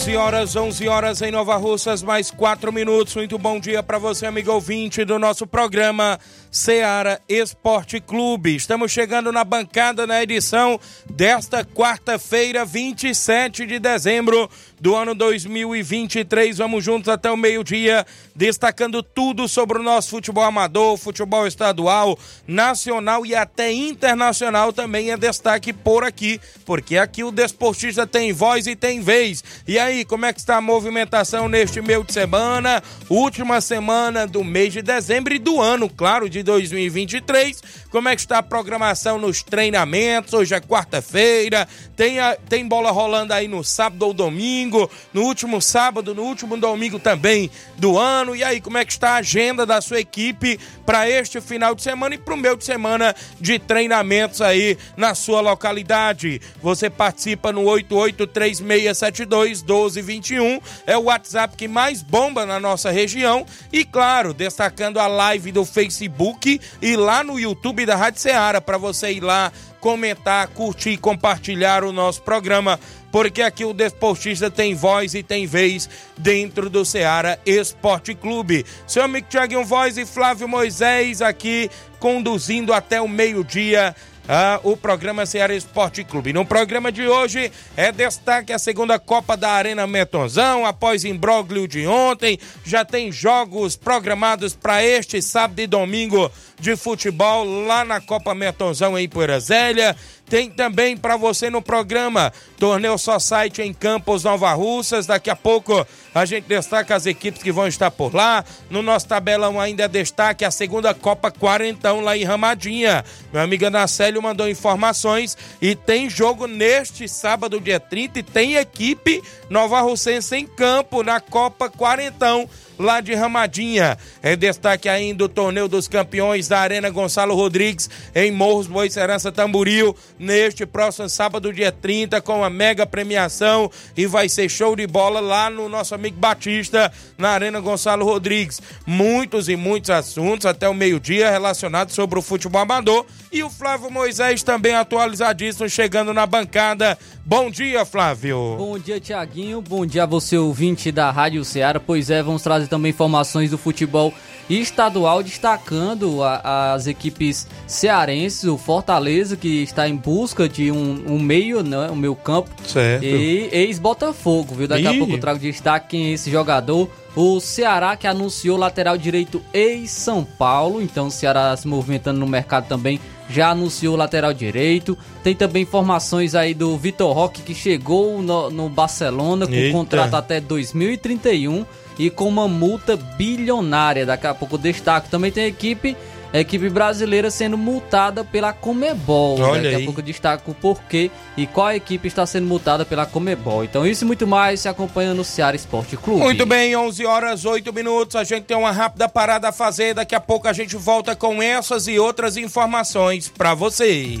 11 horas, 11 horas em Nova Russas, mais 4 minutos. Muito bom dia para você, amigo ouvinte do nosso programa Seara Esporte Clube. Estamos chegando na bancada na edição desta quarta-feira, 27 de dezembro do ano 2023. Vamos juntos até o meio-dia, destacando tudo sobre o nosso futebol amador, futebol estadual, nacional e até internacional também é destaque por aqui, porque aqui o desportista tem voz e tem vez. E aí, como é que está a movimentação neste meio de semana, última semana do mês de dezembro e do ano, claro, de 2023? Como é que está a programação nos treinamentos? Hoje é quarta-feira, tem, tem bola rolando aí no sábado ou domingo, no último sábado, no último domingo também do ano. E aí, como é que está a agenda da sua equipe para este final de semana e para o meio de semana de treinamentos aí na sua localidade? Você participa no 8836721221, é o WhatsApp que mais bomba na nossa região. E claro, destacando a live do Facebook e lá no YouTube da Rádio Ceará para você ir lá comentar, curtir e compartilhar o nosso programa, porque aqui o desportista tem voz e tem vez dentro do Ceará Esporte Clube. Seu amigo Tiaguinho Voz e Flávio Moisés aqui conduzindo até o meio-dia ah, o programa Ceará Esporte Clube. No programa de hoje é destaque a segunda Copa da Arena Metonzão, após imbróglio de ontem, já tem jogos programados para este sábado e domingo de futebol lá na Copa Metonzão em Poeira Zélia. Tem também para você no programa Torneio Só Site em Campos Nova Russas. Daqui a pouco a gente destaca as equipes que vão estar por lá. No nosso tabelão ainda é destaque a segunda Copa Quarentão lá em Ramadinha. Meu amigo Anacélio mandou informações e tem jogo neste sábado, dia 30, e tem equipe Nova Russense em campo na Copa Quarentão lá de Ramadinha. Em destaque ainda o torneio dos campeões da Arena Gonçalo Rodrigues em Morros Boicerança Tamburil neste próximo sábado, dia 30, com a mega premiação e vai ser show de bola lá no nosso amigo Batista, na Arena Gonçalo Rodrigues. Muitos e muitos assuntos até o meio-dia relacionados sobre o futebol amador e o Flávio Moisés também atualizadíssimo chegando na bancada. Bom dia, Flávio. Bom dia, Tiaguinho. Bom dia a você, ouvinte da Rádio Ceará. Pois é, vamos trazer também informações do futebol estadual, destacando a, as equipes cearenses, o Fortaleza, que está em busca de um, um meio, né, um meio campo. Certo. E ex-Botafogo, viu? Daqui Ih. a pouco eu trago destaque é esse jogador. O Ceará que anunciou lateral direito ex-São Paulo, então o Ceará se movimentando no mercado também já anunciou lateral direito. Tem também informações aí do Vitor Roque que chegou no, no Barcelona com Eita. contrato até 2031 e com uma multa bilionária. Daqui a pouco destaque. Também tem equipe a equipe brasileira sendo multada pela Comebol. Olha Daqui aí. a pouco destaco o porquê e qual equipe está sendo multada pela Comebol. Então isso e muito mais se acompanha no Ceará Esporte Clube. Muito bem, 11 horas 8 minutos. A gente tem uma rápida parada a fazer. Daqui a pouco a gente volta com essas e outras informações para você.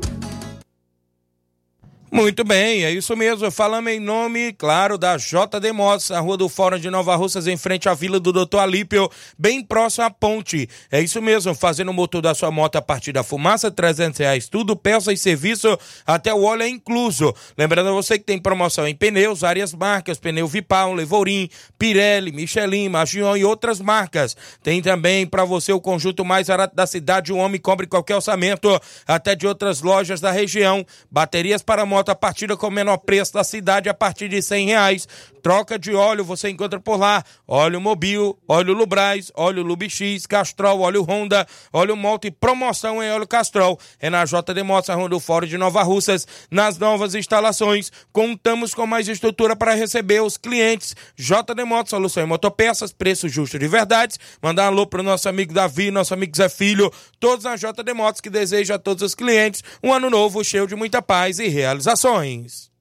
Muito bem, é isso mesmo. Falamos em nome, claro, da JD Motos, a Rua do Fórum de Nova Russas, em frente à Vila do Doutor Alípio, bem próximo à ponte. É isso mesmo, fazendo o motor da sua moto a partir da fumaça, 300 reais, tudo, peça e serviço, até o óleo é incluso. Lembrando a você que tem promoção em pneus, várias marcas, pneu Vipal, Levorim, Pirelli, Michelin, Magion e outras marcas. Tem também para você o conjunto mais barato da cidade, o homem cobre qualquer orçamento, até de outras lojas da região. Baterias para moto a partida com o menor preço da cidade a partir de cem reais. Troca de óleo você encontra por lá. Óleo Mobil, óleo Lubrais, óleo Lubix, Castrol, óleo Honda, óleo Moto e promoção em óleo Castrol. É na JD Motos, a Ronda Fórum de Nova Russas. Nas novas instalações, contamos com mais estrutura para receber os clientes. JD Motos, solução em motopeças, preço justo de verdade. Mandar um alô pro nosso amigo Davi, nosso amigo Zé Filho, todos na JD Motos que deseja a todos os clientes um ano novo cheio de muita paz e realizações.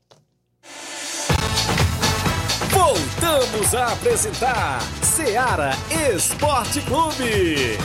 Voltamos a apresentar Seara Esporte Clube.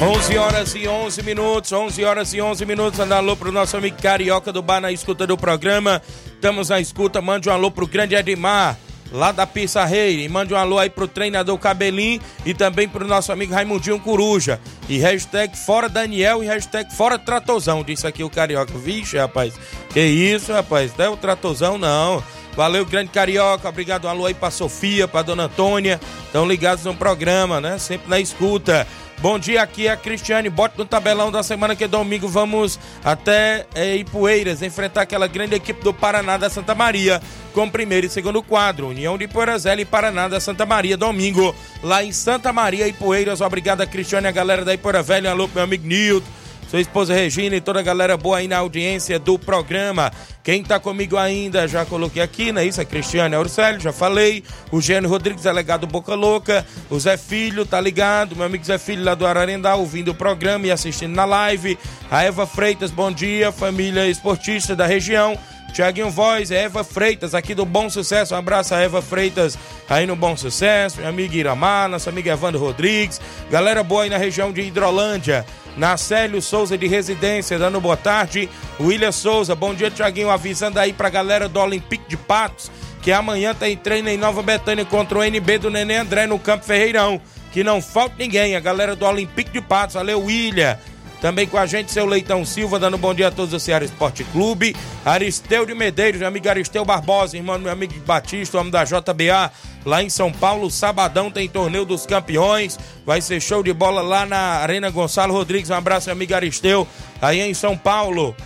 11 horas e 11 minutos, 11 horas e 11 minutos. Andar alô pro nosso amigo Carioca do Bar na escuta do programa. Estamos na escuta. Mande um alô pro grande Edmar lá da Pissa Rei. E mande um alô aí pro treinador Cabelinho e também pro nosso amigo Raimundinho Coruja. E hashtag fora Daniel e hashtag fora Tratozão. Disse aqui o Carioca. Vixe, rapaz. Que isso, rapaz. Não é o Tratozão, não. Valeu, grande Carioca. Obrigado. Um alô aí pra Sofia, pra Dona Antônia. Estão ligados no programa, né? Sempre na escuta. Bom dia, aqui é a Cristiane. Bote no tabelão da semana que é domingo. Vamos até é, Ipueiras enfrentar aquela grande equipe do Paraná da Santa Maria com primeiro e segundo quadro. União de Poeirazela e Paraná da Santa Maria, domingo, lá em Santa Maria Poeiras. Obrigado a Cristiane, a galera da Ipoeira Velha. Alô, meu amigo Nilton sua esposa Regina e toda a galera boa aí na audiência do programa. Quem tá comigo ainda, já coloquei aqui, né? Isso é Cristiane Auricélio, já falei. O Gênio Rodrigues, delegado Boca Louca. O Zé Filho, tá ligado? Meu amigo Zé Filho lá do Ararendá, ouvindo o programa e assistindo na live. A Eva Freitas, bom dia, família esportista da região. Tiaguinho Voz, Eva Freitas, aqui do Bom Sucesso. Um abraço a Eva Freitas aí no Bom Sucesso. Minha amiga Iramar, nossa amiga Evandro Rodrigues. Galera boa aí na região de Hidrolândia. Nacélio Souza de Residência, dando boa tarde. William Souza, bom dia, Tiaguinho. Avisando aí pra galera do Olympique de Patos que amanhã tem treino em Nova Betânia contra o NB do Nenê André no Campo Ferreirão. Que não falta ninguém, a galera do Olympique de Patos. Valeu, William. Também com a gente, seu Leitão Silva, dando bom dia a todos do Ceará Esporte Clube. Aristeu de Medeiros, meu amigo Aristeu Barbosa, irmão do meu amigo Batista, homem da JBA, lá em São Paulo. Sabadão tem torneio dos campeões. Vai ser show de bola lá na Arena Gonçalo Rodrigues. Um abraço, meu amigo Aristeu, aí em São Paulo.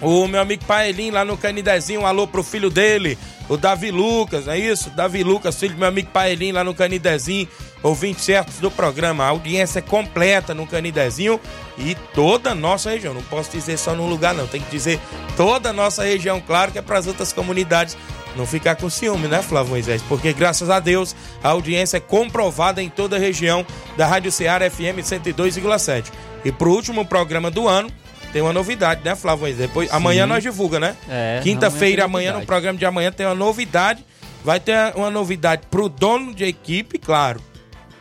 O meu amigo Paelim lá no Canidezinho, um alô pro filho dele, o Davi Lucas, é isso? Davi Lucas, filho do meu amigo Paelim lá no Canidezinho. Ouvintes certos do programa. Audiência completa no Canidezinho e toda a nossa região. Não posso dizer só num lugar, não. Tem que dizer toda a nossa região, claro que é para as outras comunidades não ficar com ciúme, né, Flávio Moisés? Porque graças a Deus a audiência é comprovada em toda a região da Rádio Ceará FM 102,7. E pro último programa do ano, tem uma novidade, né, Flávio Moisés? Depois, Sim. amanhã nós divulga, né? É, Quinta-feira, amanhã amanhã, no programa de amanhã, tem uma novidade. Vai ter uma novidade pro dono de equipe, claro.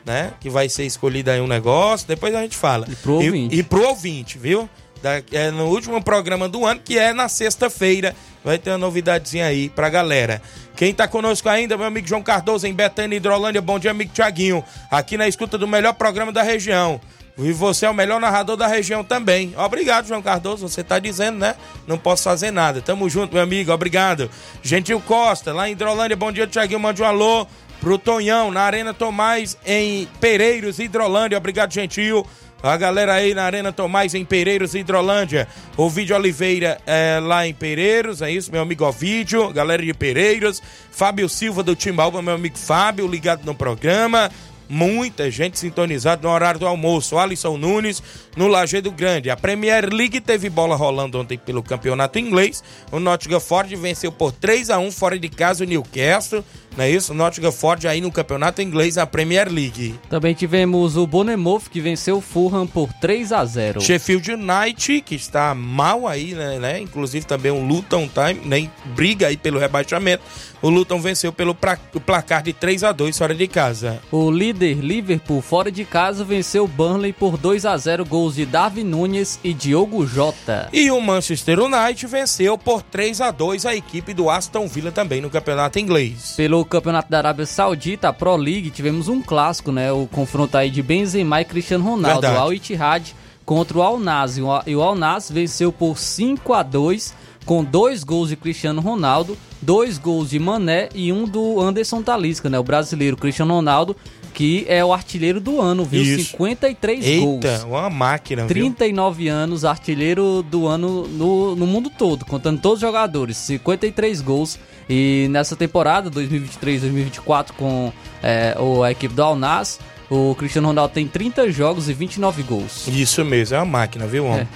Né? Que vai ser escolhido aí um negócio, depois a gente fala. E pro ouvinte. E, pro ouvinte, viu? Da- é no último programa do ano, que é na sexta-feira. Vai ter uma novidadezinha aí pra galera. Quem tá conosco ainda, meu amigo João Cardoso, em Betânia, Hidrolândia. Bom dia, amigo Tiaguinho. Aqui na escuta do melhor programa da região. E você é o melhor narrador da região também. Obrigado, João Cardoso. Você tá dizendo, né? Não posso fazer nada. Tamo junto, meu amigo. Obrigado. Gentil Costa, lá em Hidrolândia. Bom dia, Tiaguinho. Mande um alô pro Tonhão, na Arena Tomás, em Pereiros, Hidrolândia. Obrigado, Gentil. A galera aí na Arena Tomás, em Pereiros, Hidrolândia. Ovidio Oliveira é, lá em Pereiros, é isso, meu amigo Ovidio. Galera de Pereiros. Fábio Silva do Timbalba, meu amigo Fábio, ligado no programa. Muita gente sintonizada no horário do almoço. Alisson Nunes no Lajeado Grande. A Premier League teve bola rolando ontem pelo campeonato inglês. O Nottingham Forest venceu por 3 a 1 fora de casa o Newcastle. Não é isso? Nottingham Forest aí no campeonato inglês, a Premier League. Também tivemos o Bournemouth que venceu o Fulham por 3 a 0. Sheffield United, que está mal aí, né? né? Inclusive também o Luton Time, nem briga aí pelo rebaixamento. O Luton venceu pelo pra- placar de 3 a 2 fora de casa. O líder Liverpool fora de casa venceu o Burnley por 2 a 0, gols de Darwin Nunes e Diogo Jota. E o Manchester United venceu por 3 a 2 a equipe do Aston Villa também no campeonato inglês. Pelo Campeonato da Arábia Saudita, a Pro League, tivemos um clássico, né? O confronto aí de Benzema e Cristiano Ronaldo, Verdade. o Al Ittihad contra o Al Nassr. E o Al Nassr venceu por 5 a 2 com dois gols de Cristiano Ronaldo, dois gols de Mané e um do Anderson Talisca, né? O brasileiro Cristiano Ronaldo, que é o artilheiro do ano, viu? Isso. 53 Eita, gols. uma máquina, viu? 39 anos, artilheiro do ano no, no mundo todo, contando todos os jogadores, 53 gols. E nessa temporada, 2023-2024, com é, a equipe do Al Nassr, o Cristiano Ronaldo tem 30 jogos e 29 gols. Isso mesmo, é uma máquina, viu, homem?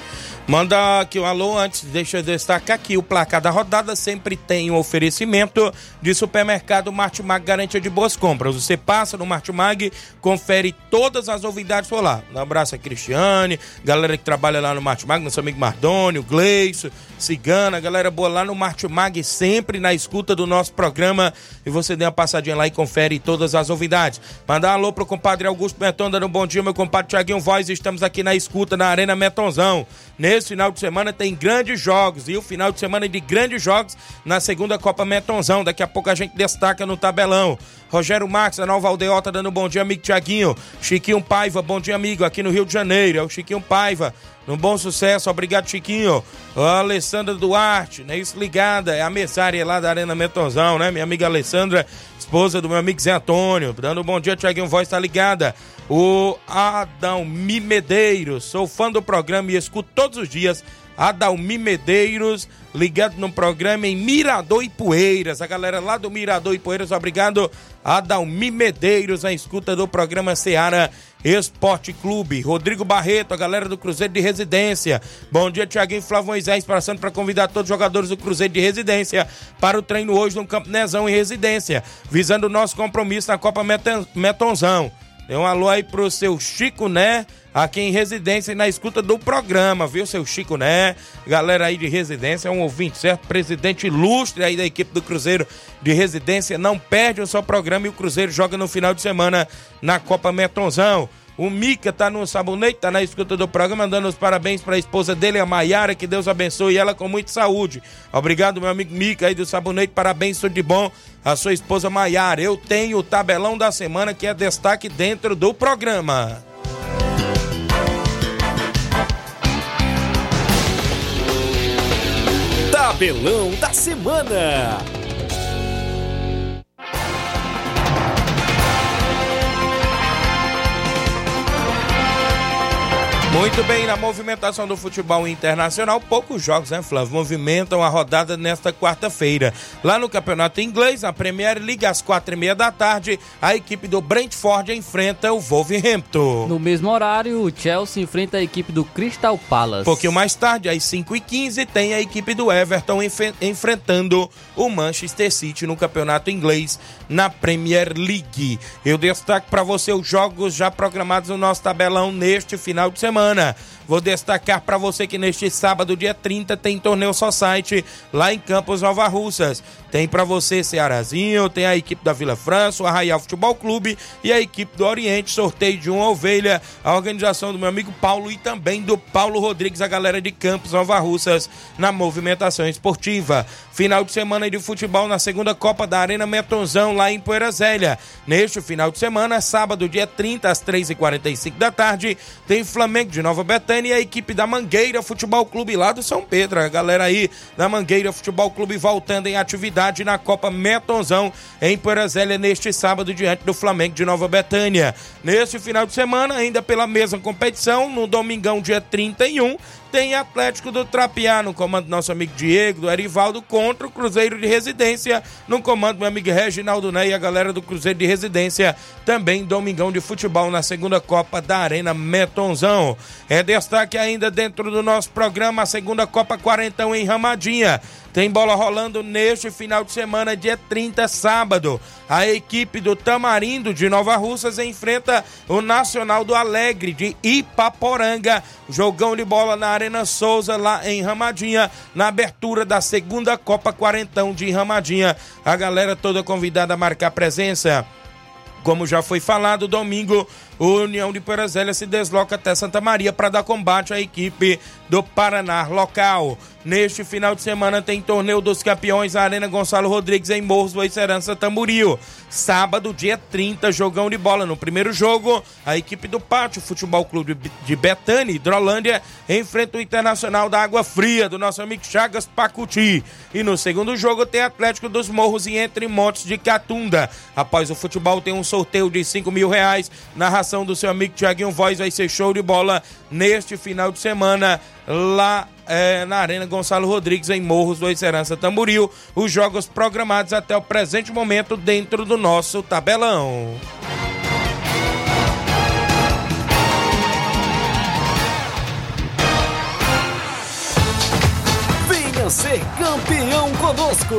Manda aqui um alô antes, deixa eu destacar aqui, o placar da rodada sempre tem um oferecimento de supermercado Martimag Garantia de Boas Compras. Você passa no Martimag, confere todas as novidades por lá. Um abraço a Cristiane, galera que trabalha lá no Martimag, nosso amigo Mardônio, Gleice, Cigana, galera boa lá no Martimag, sempre na escuta do nosso programa. E você dê uma passadinha lá e confere todas as novidades. Mandar um alô pro compadre Augusto Meton, dando um bom dia, meu compadre Tiaguinho Voz. Estamos aqui na escuta na Arena Metonzão. Final de semana tem grandes jogos. E o final de semana de grandes jogos na segunda Copa Metonzão. Daqui a pouco a gente destaca no tabelão. Rogério Marques, da Nova Aldeota, dando um bom dia, amigo Tiaguinho. Chiquinho Paiva, bom dia, amigo, aqui no Rio de Janeiro. É o Chiquinho Paiva. Um bom sucesso, obrigado, Chiquinho. A Alessandra Duarte, né? Isso ligada, é a mesária lá da Arena Metonzão, né? Minha amiga Alessandra, esposa do meu amigo Zé Antônio. Dando um bom dia, Tiaguinho Voz, tá ligada. O Adalmi Medeiros, sou fã do programa e escuto todos os dias. Adalmi Medeiros, ligado no programa em Mirador e Poeiras. A galera lá do Mirador e Poeiras, obrigado. Adalmi Medeiros, a escuta do programa Seara Esporte Clube. Rodrigo Barreto, a galera do Cruzeiro de Residência. Bom dia, Tiaguinho Flávio Moisés, passando para convidar todos os jogadores do Cruzeiro de Residência para o treino hoje no Campo Nezão em Residência, visando o nosso compromisso na Copa Meton- Metonzão. Dê um alô aí pro seu Chico Né, aqui em residência e na escuta do programa, viu, seu Chico Né? Galera aí de residência, é um ouvinte, certo? Presidente ilustre aí da equipe do Cruzeiro de residência. Não perde o seu programa e o Cruzeiro joga no final de semana na Copa Metonzão. O Mica tá no sabonete, tá na escuta do programa, dando os parabéns para a esposa dele, a Maiara, que Deus abençoe ela com muita saúde. Obrigado, meu amigo Mica aí do sabonete, parabéns, tudo de bom. A sua esposa Maiara. Eu tenho o tabelão da semana que é destaque dentro do programa. Tabelão da semana. Muito bem, na movimentação do futebol internacional, poucos jogos, né, Flávio? Movimentam a rodada nesta quarta-feira. Lá no Campeonato Inglês, a Premier League, às quatro e meia da tarde, a equipe do Brentford enfrenta o Wolverhampton. No mesmo horário, o Chelsea enfrenta a equipe do Crystal Palace. Um pouquinho mais tarde, às 5 e 15 tem a equipe do Everton enf enfrentando o Manchester City no Campeonato Inglês na Premier League. Eu destaco para você os jogos já programados no nosso tabelão neste final de semana semana. Vou destacar para você que neste sábado, dia 30, tem torneio Society lá em Campos Nova Russas. Tem para você Cearazinho, tem a equipe da Vila França, o Arraial Futebol Clube e a equipe do Oriente. Sorteio de uma ovelha, a organização do meu amigo Paulo e também do Paulo Rodrigues, a galera de Campos Nova Russas, na movimentação esportiva. Final de semana de futebol na segunda Copa da Arena Metonzão, lá em Poeira Zélia. Neste final de semana, sábado, dia 30, às 3h45 da tarde, tem Flamengo de Nova Betânia e a equipe da Mangueira Futebol Clube lá do São Pedro. A galera aí da Mangueira Futebol Clube voltando em atividade na Copa Metonzão em Porazélia neste sábado diante do Flamengo de Nova Betânia. Neste final de semana, ainda pela mesma competição, no domingão dia 31, tem Atlético do Trapiá no comando do nosso amigo Diego, do Erivaldo, contra o Cruzeiro de Residência, no comando do meu amigo Reginaldo Ney e a galera do Cruzeiro de Residência, também domingão de futebol na segunda Copa da Arena Metonzão. É destaque ainda dentro do nosso programa a segunda Copa Quarentão em Ramadinha. Tem bola rolando neste final de semana, dia 30, sábado. A equipe do Tamarindo de Nova Russas enfrenta o Nacional do Alegre de Ipaporanga. Jogão de bola na Arena Souza, lá em Ramadinha, na abertura da segunda Copa Quarentão de Ramadinha. A galera toda convidada a marcar presença. Como já foi falado, domingo o União de Perazélia se desloca até Santa Maria para dar combate à equipe do Paraná local. Neste final de semana tem torneio dos campeões na Arena Gonçalo Rodrigues em Morros do Serança Tamboril. Sábado, dia 30, jogão de bola. No primeiro jogo, a equipe do Pátio Futebol Clube de Betânia, Hidrolândia, enfrenta o Internacional da Água Fria, do nosso amigo Chagas Pacuti. E no segundo jogo tem Atlético dos Morros e Entre Montes de Catunda. Após o futebol, tem um sorteio de 5 mil reais. Narração do seu amigo Tiaguinho Voz vai ser show de bola neste final de semana lá é, na Arena Gonçalo Rodrigues, em Morros do Serança Tamboril. Os jogos programados até o presente momento dentro do nosso tabelão. Venha ser campeão conosco,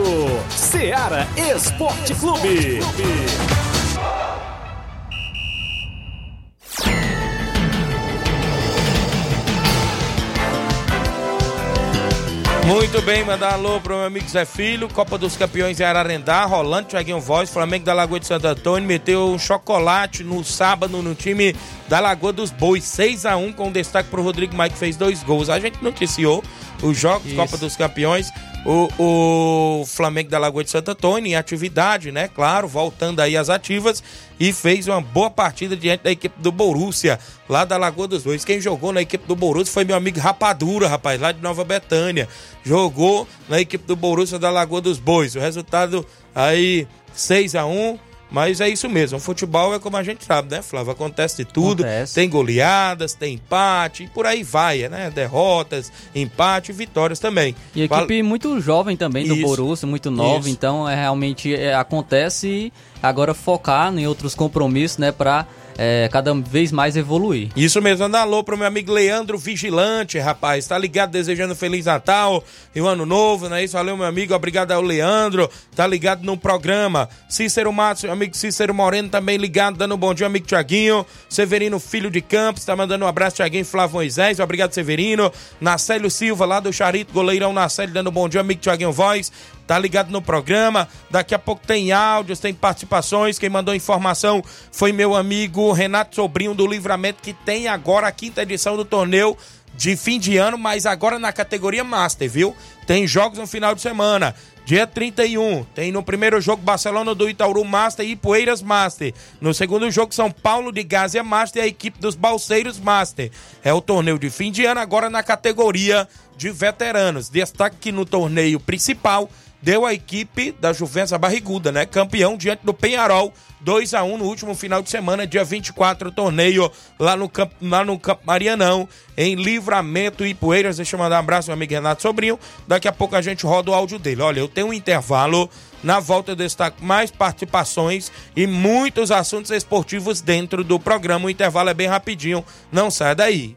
Seara Esporte Clube. Muito bem, mandar alô pro meu amigo Zé Filho, Copa dos Campeões em Ararendá, Rolando, Thiaguinho Voz, Flamengo da Lagoa de Santo Antônio, meteu um chocolate no sábado no time da Lagoa dos Bois, 6 a 1 com destaque pro Rodrigo Mike, que fez dois gols. A gente noticiou os jogos, Isso. Copa dos Campeões, o, o Flamengo da Lagoa de Santo Antônio em atividade, né? Claro, voltando aí às ativas e fez uma boa partida diante da equipe do Borussia, lá da Lagoa dos Bois. Quem jogou na equipe do Borussia foi meu amigo Rapadura, rapaz, lá de Nova Betânia. Jogou na equipe do Borussia da Lagoa dos Bois. O resultado aí 6 a 1 mas é isso mesmo, o futebol é como a gente sabe, né, Flávio? Acontece de tudo. Acontece. Tem goleadas, tem empate, e por aí vai, né? Derrotas, empate vitórias também. E a equipe muito jovem também do isso, Borussia, muito nova, então é, realmente é, acontece e agora focar em outros compromissos, né, para é, cada vez mais evoluir. Isso mesmo, anda alô pro meu amigo Leandro Vigilante, rapaz, tá ligado, desejando Feliz Natal e um Ano Novo, não é isso? Valeu, meu amigo, obrigado ao Leandro, tá ligado no programa. Cícero Matos, meu amigo Cícero Moreno, também ligado, dando um bom dia, amigo Tiaguinho. Severino Filho de Campos, tá mandando um abraço, Tiaguinho Flávio Moisés, obrigado, Severino. Nacélio Silva, lá do Charito, goleirão Nacélio, dando um bom dia, amigo Tiaguinho Voz tá ligado no programa. Daqui a pouco tem áudios, tem participações. Quem mandou informação foi meu amigo Renato Sobrinho do Livramento, que tem agora a quinta edição do torneio de fim de ano, mas agora na categoria Master, viu? Tem jogos no final de semana. Dia 31, tem no primeiro jogo Barcelona do Itaúru Master e Poeiras Master. No segundo jogo, São Paulo de Gásia Master e a equipe dos Balseiros Master. É o torneio de fim de ano, agora na categoria de veteranos. Destaque que no torneio principal deu a equipe da Juventus a barriguda, né? Campeão diante do Penharol 2 a 1 no último final de semana, dia 24, torneio lá no Campo, lá no Campo Marianão, em Livramento e Poeiras. Deixa eu mandar um abraço meu amigo Renato Sobrinho. Daqui a pouco a gente roda o áudio dele. Olha, eu tenho um intervalo. Na volta eu destaco mais participações e muitos assuntos esportivos dentro do programa. O intervalo é bem rapidinho. Não sai daí.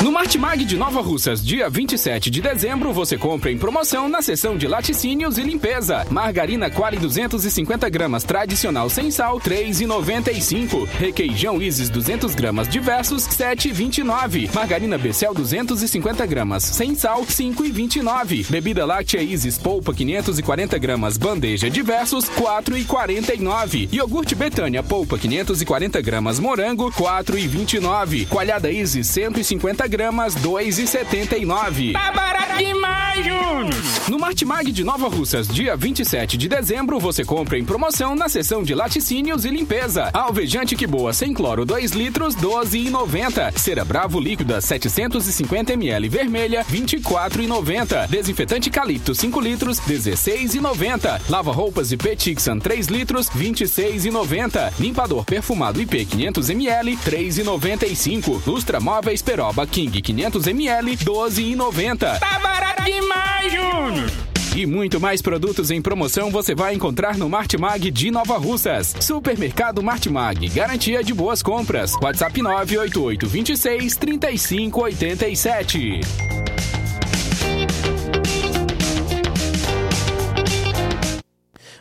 No Martimag de Nova Russas, dia 27 de dezembro, você compra em promoção na seção de laticínios e limpeza. Margarina Quali 250 gramas tradicional sem sal, 3,95. Requeijão Isis 200 gramas diversos, 7,29. Margarina Becel 250 gramas sem sal, 5,29. Bebida láctea Isis polpa 540 gramas bandeja diversos, 4,49. Iogurte Betânia polpa 540 gramas morango, 4,29. Coalhada Isis 150 gramas, 2,79. Tá barato demais, Júnior! No Martimag de Nova Russas, dia 27 de dezembro, você compra em promoção na seção de laticínios e limpeza. Alvejante que boa sem cloro 2 litros, 12,90. Cera Bravo líquida 750 ml vermelha, 24,90. Desinfetante Calipto 5 litros, 16,90. Lava roupas IP Tixan 3 litros, 26,90. Limpador perfumado IP 500 ml, 3,95. Lustra móveis Peroba King 500 ml, 12,90. Tá barato demais, Júnior! E muito mais produtos em promoção você vai encontrar no Martimag de Nova Russas. Supermercado Martimag, garantia de boas compras. WhatsApp 988 26 35 87.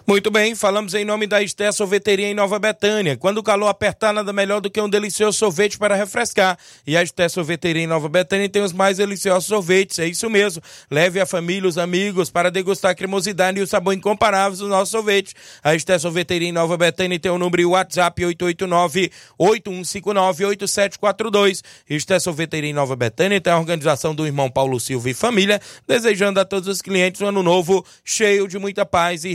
Muito bem, falamos em nome da Esté Sorveteria em Nova Betânia. Quando o calor apertar, nada melhor do que um delicioso sorvete para refrescar. E a Esté Sorveteria em Nova Betânia tem os mais deliciosos sorvetes, é isso mesmo. Leve a família, os amigos, para degustar a cremosidade e o sabor incomparável do nosso sorvete. A Esté Sorveteria em Nova Betânia tem o número WhatsApp 889-8159-8742. Esté Sorveteria em Nova Betânia tem a organização do irmão Paulo Silva e família, desejando a todos os clientes um ano novo cheio de muita paz e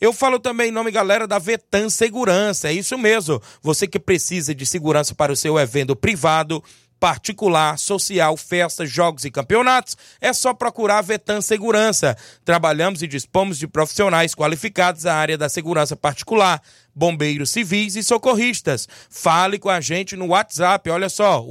Eu falo também em nome, galera, da Vetan Segurança. É isso mesmo. Você que precisa de segurança para o seu evento privado, particular, social, festas, jogos e campeonatos, é só procurar a Vetan Segurança. Trabalhamos e dispomos de profissionais qualificados na área da segurança particular, bombeiros civis e socorristas. Fale com a gente no WhatsApp, olha só,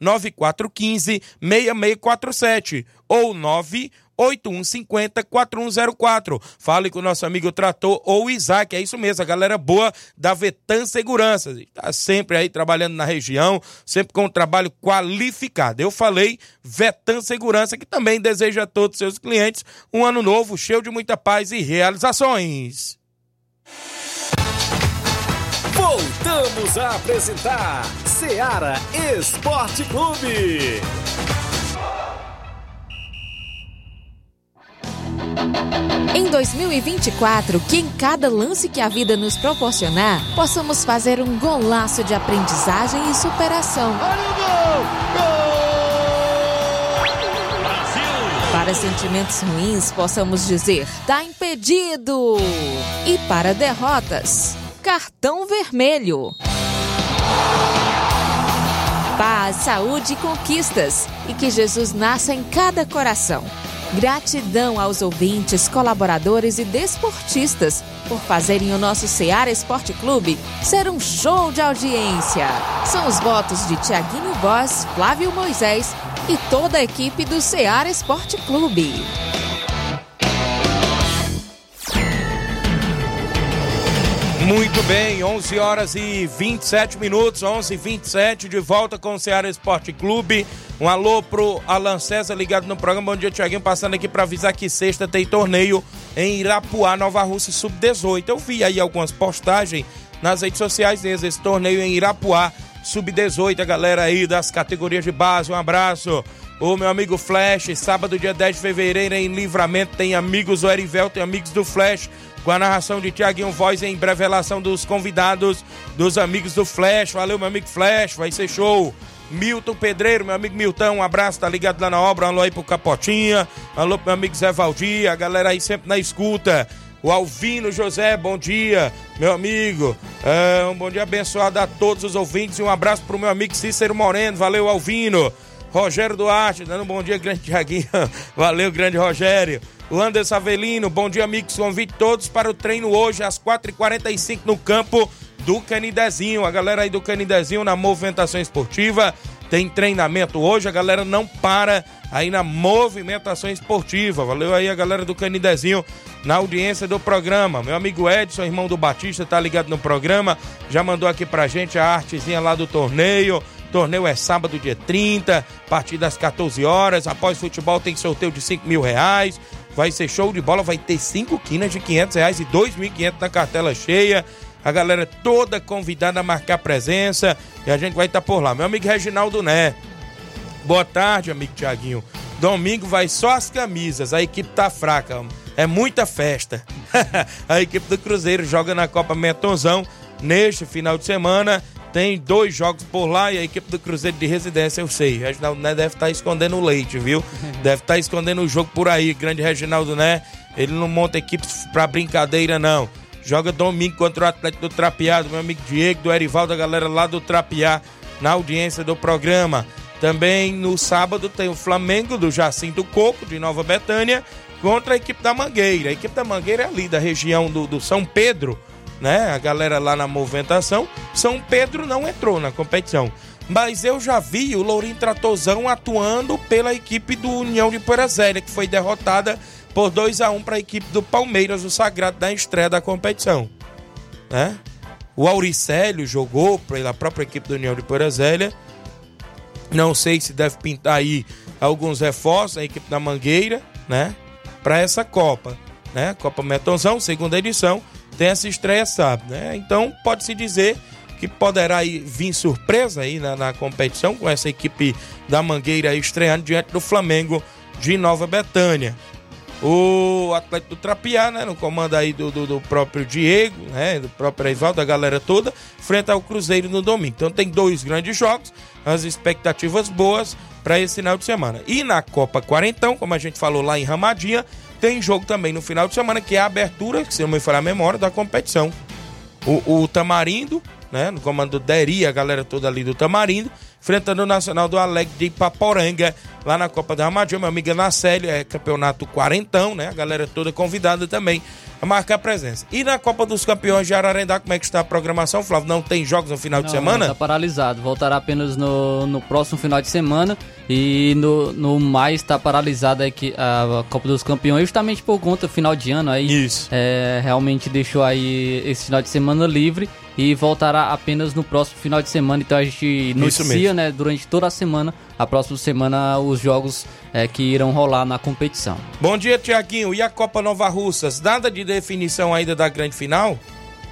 889-9415-6647 ou 9 8150-4104. Fale com o nosso amigo Trator ou Isaac. É isso mesmo, a galera boa da Vetan Segurança. Está sempre aí trabalhando na região, sempre com um trabalho qualificado. Eu falei Vetan Segurança, que também deseja a todos os seus clientes um ano novo cheio de muita paz e realizações. Voltamos a apresentar Seara Esporte Clube. Em 2024, que em cada lance que a vida nos proporcionar, possamos fazer um golaço de aprendizagem e superação. Para sentimentos ruins, possamos dizer: tá impedido! E para derrotas, cartão vermelho. Paz, saúde e conquistas, e que Jesus nasça em cada coração. Gratidão aos ouvintes, colaboradores e desportistas por fazerem o nosso Seara Esporte Clube ser um show de audiência. São os votos de Tiaguinho Voz, Flávio Moisés e toda a equipe do Seara Esporte Clube. Muito bem, 11 horas e 27 minutos, 11 e 27 de volta com o Ceará Esporte Clube. Um alô pro Alan César ligado no programa. Bom dia, Tiaguinho, passando aqui para avisar que sexta tem torneio em Irapuá, Nova Rússia, Sub-18. Eu vi aí algumas postagens nas redes sociais deles, esse torneio em Irapuá, Sub-18, a galera aí das categorias de base, um abraço. o meu amigo Flash. Sábado, dia 10 de fevereiro, em Livramento, tem amigos do Erivel, tem amigos do Flash. Com a narração de Tiaguinho Voz em breve relação dos convidados dos amigos do Flash. Valeu, meu amigo Flash, vai ser show. Milton Pedreiro, meu amigo Milton, um abraço, tá ligado lá na obra. Alô aí pro Capotinha, alô pro meu amigo Zé Valdir, a galera aí sempre na escuta. O Alvino José, bom dia, meu amigo. É, um bom dia abençoado a todos os ouvintes e um abraço pro meu amigo Cícero Moreno. Valeu, Alvino. Rogério Duarte, dando um bom dia, grande Tiaguinho. Valeu, grande Rogério. O Anderson Avelino, bom dia, amigos. Convite todos para o treino hoje às 4h45 no campo do Canidezinho. A galera aí do Canidezinho na movimentação esportiva tem treinamento hoje. A galera não para aí na movimentação esportiva. Valeu aí a galera do Canidezinho na audiência do programa. Meu amigo Edson, irmão do Batista, tá ligado no programa. Já mandou aqui pra gente a artezinha lá do torneio. Torneio é sábado, dia 30, a partir das 14 horas. Após futebol, tem sorteio de 5 mil reais. Vai ser show de bola, vai ter 5 quinas de 500 reais e 2.500 na cartela cheia. A galera toda convidada a marcar presença e a gente vai estar tá por lá. Meu amigo Reginaldo Né. Boa tarde, amigo Tiaguinho. Domingo vai só as camisas, a equipe tá fraca. É muita festa. a equipe do Cruzeiro joga na Copa Metonzão neste final de semana. Tem dois jogos por lá e a equipe do Cruzeiro de Residência, eu sei. Reginaldo Né deve estar tá escondendo o leite, viu? Deve estar tá escondendo o jogo por aí. Grande Reginaldo Né. Ele não monta equipes pra brincadeira, não. Joga domingo contra o Atlético do Trapiado, meu amigo Diego, do Erivaldo, a galera lá do Trapiá, na audiência do programa. Também no sábado tem o Flamengo do Jacinto Coco, de Nova Betânia, contra a equipe da Mangueira. A equipe da Mangueira é ali da região do, do São Pedro, né? A galera lá na movimentação. São Pedro não entrou na competição. Mas eu já vi o Lourinho Tratozão atuando pela equipe do União de Porazélia, que foi derrotada por 2 a 1 para a equipe do Palmeiras, o Sagrado, da estreia da competição. Né? O Auricélio jogou pela própria equipe do União de Porazélia. Não sei se deve pintar aí alguns reforços, a equipe da Mangueira, né? Para essa Copa, né? Copa Metonzão, segunda edição, tem essa estreia sábado, né? Então pode-se dizer que poderá vir surpresa aí na, na competição com essa equipe da Mangueira estreando diante do Flamengo de Nova Betânia o Atlético do Trapiá, né, no comando aí do, do, do, próprio Diego, né, do próprio Eivaldo, da galera toda, frente ao Cruzeiro no domingo. Então tem dois grandes jogos, as expectativas boas para esse final de semana. E na Copa Quarentão, como a gente falou lá em Ramadinha, tem jogo também no final de semana, que é a abertura, que se não me falar a memória, da competição. O, o Tamarindo, né, no comando do Deri, a galera toda ali do Tamarindo, enfrentando o Nacional do Alegre de Ipaporanga, lá na Copa da Ramadinha. Minha amiga Nacélia, é campeonato quarentão, né? A galera toda convidada também a marcar presença. E na Copa dos Campeões de Ararendá, como é que está a programação, Flávio? Não tem jogos no final não, de semana? Está paralisado. Voltará apenas no, no próximo final de semana. E no, no mais está paralisada aqui a Copa dos Campeões, justamente por conta do final de ano. Aí, Isso. É, realmente deixou aí esse final de semana livre e voltará apenas no próximo final de semana. Então a gente noticia, né, durante toda a semana, a próxima semana, os jogos é, que irão rolar na competição. Bom dia, Tiaguinho. E a Copa Nova Russas? Nada de definição ainda da grande final?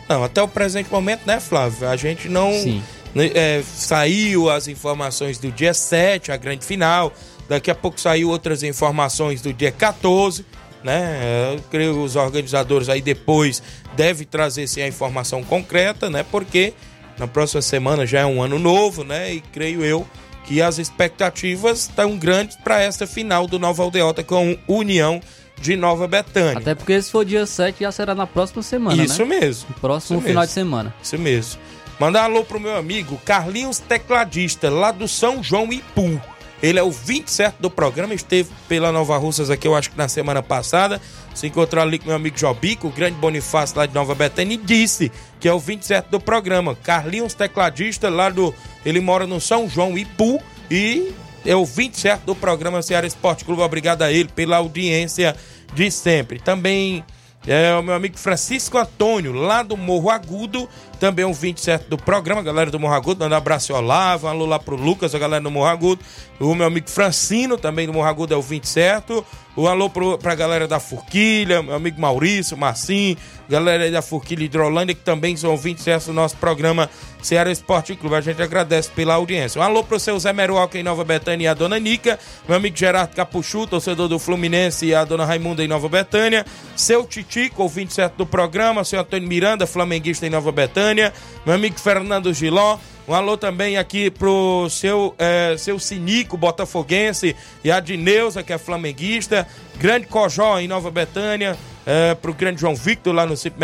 Não, até o presente momento, né, Flávio? A gente não. Sim. É, saiu as informações do dia 7, a grande final. Daqui a pouco saiu outras informações do dia 14 né? Eu creio que os organizadores aí depois devem trazer sim, a informação concreta, né? Porque na próxima semana já é um ano novo, né? E creio eu que as expectativas estão grandes para esta final do Nova Aldeota com União de Nova Betânia. Até porque se for dia 7 já será na próxima semana, Isso né? mesmo. Próximo Isso final mesmo. de semana. Isso mesmo. Mandar um alô pro meu amigo Carlinhos Tecladista, lá do São João Ipu. Ele é o 27 do programa, esteve pela Nova Russas aqui, eu acho que na semana passada. Se encontrou ali com meu amigo Jobico, o grande Bonifácio lá de Nova Betânia, e disse que é o 27 do programa. Carlinhos Tecladista, lá do. Ele mora no São João Ipu e é o 27 do programa Ceará Esporte Clube. Obrigado a ele pela audiência de sempre. Também. É o meu amigo Francisco Antônio, lá do Morro Agudo, também um 27 do programa, galera do Morro Agudo, dando um abraço ao Olavo, um alô lá pro Lucas, a galera do Morro Agudo, o meu amigo Francino, também do Morro Agudo, é o 27, Um alô pro, pra galera da Forquilha, meu amigo Maurício, Marcinho, galera da Forquilha Hidrolândia, que também são ouvintes do nosso programa Ceará Esporte Clube. A gente agradece pela audiência. Um alô pro seu Zé Meruoca em Nova Betânia e a dona Nica, meu amigo Gerardo Capuchu, torcedor do Fluminense e a dona Raimunda em Nova Betânia, seu Titico, ouvinte certo do programa, seu Antônio Miranda, flamenguista em Nova Betânia, meu amigo Fernando Giló, um alô também aqui pro seu, é, seu Sinico, botafoguense, e a Dineuza, que é flamenguista. Grande Cojó, em Nova Betânia. É, pro grande João Victor, lá no Cip.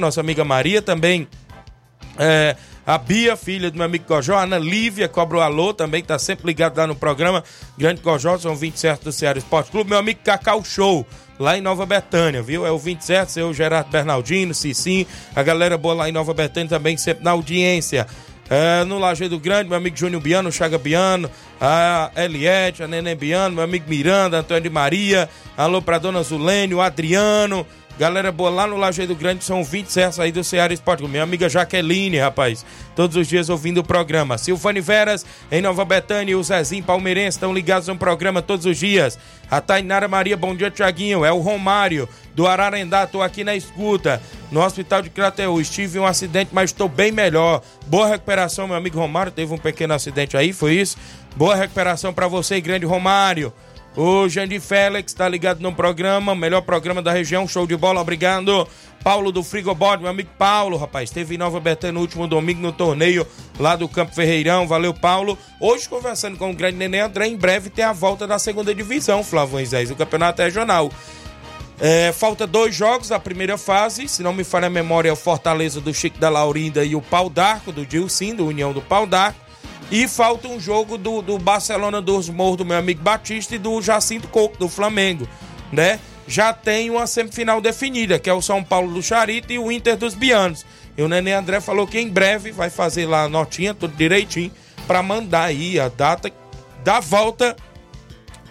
Nossa amiga Maria também. É, a Bia, filha do meu amigo Cojó, a Ana Lívia, cobra o alô também, tá sempre ligado lá no programa. Grande Cojó, são 27 do Ceará Esporte Clube. Meu amigo Cacau Show, lá em Nova Betânia, viu? É o 27, seu Gerardo Bernardino, Cicim, a galera boa lá em Nova Betânia também, sempre na audiência. É, no Lajeado Grande, meu amigo Júnior Biano, Chaga Biano, a Eliette, a Neném Biano, meu amigo Miranda, Antônio de Maria, alô pra dona Zulene, o Adriano, Galera boa lá no Lajeado Grande, são 20 certos aí do Ceará Esporte. Minha amiga Jaqueline, rapaz, todos os dias ouvindo o programa. Silvane Veras, em Nova Betânia, e o Zezinho Palmeirense estão ligados no programa todos os dias. A Tainara Maria, bom dia, Tiaguinho. É o Romário, do Ararendá, tô aqui na escuta. No hospital de Crateus, estive em um acidente, mas estou bem melhor. Boa recuperação, meu amigo Romário. Teve um pequeno acidente aí, foi isso? Boa recuperação para você, grande Romário. O Jandir Félix está ligado no programa, melhor programa da região, show de bola, obrigado. Paulo do Frigobode, meu amigo Paulo, rapaz, esteve em Nova Betânia no último domingo no torneio lá do Campo Ferreirão, valeu Paulo. Hoje conversando com o grande Nenê André, em breve tem a volta da segunda divisão, Flávio Moisés, o campeonato regional. É, falta dois jogos da primeira fase, se não me falha a memória, é o Fortaleza do Chico da Laurinda e o Pau d'Arco do Dilcim, do União do Pau d'Arco. E falta um jogo do, do Barcelona dos Morros, do meu amigo Batista, e do Jacinto Coco, do Flamengo, né? Já tem uma semifinal definida, que é o São Paulo do Charito e o Inter dos Bianos. E o Nenê André falou que em breve vai fazer lá a notinha, tudo direitinho, para mandar aí a data da volta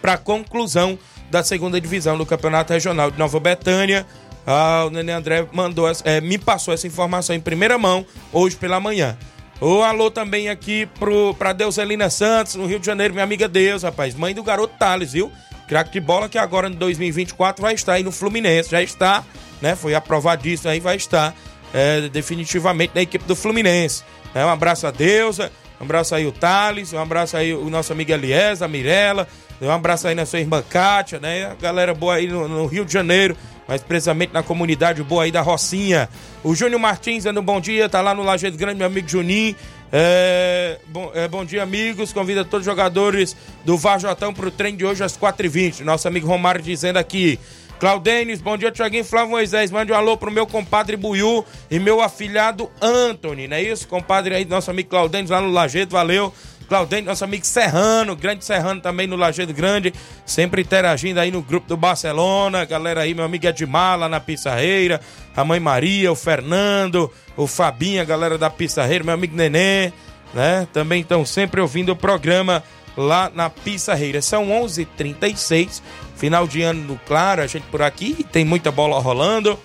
para conclusão da segunda divisão do Campeonato Regional de Nova Betânia. Ah, o Nenê André mandou, é, me passou essa informação em primeira mão hoje pela manhã. O alô também aqui pro, pra Deuselina Santos, no Rio de Janeiro, minha amiga Deus, rapaz. Mãe do garoto Thales, viu? Craque de bola que agora em 2024 vai estar aí no Fluminense. Já está, né? Foi aprovadíssimo aí, vai estar é, definitivamente na equipe do Fluminense. É, um abraço a Deusa, um abraço aí o Thales, um abraço aí o nosso amigo Elias, a Mirella, um abraço aí na sua irmã Kátia, né? A galera boa aí no, no Rio de Janeiro mais precisamente na comunidade boa aí da Rocinha. O Júnior Martins dando um bom dia, tá lá no Lajeado Grande, meu amigo Juninho. É, bom, é, bom dia, amigos. Convida todos os jogadores do Vajotão pro treino de hoje às 4h20. Nosso amigo Romário dizendo aqui. Claudênis, bom dia, Tiaguinho Flávio Moisés. Mande um alô pro meu compadre Buiu e meu afilhado Anthony, não é isso? Compadre aí, nosso amigo Claudênis lá no Lajeado, valeu. Claudente, nosso amigo Serrano, grande Serrano também no Lajeado Grande, sempre interagindo aí no grupo do Barcelona. Galera aí, meu amigo Edmar lá na Pissarreira, a mãe Maria, o Fernando, o Fabinho, a galera da Pissarreira, meu amigo Nenê, né? Também estão sempre ouvindo o programa lá na Pissarreira. São 11:36 h 36 final de ano claro, a gente por aqui tem muita bola rolando.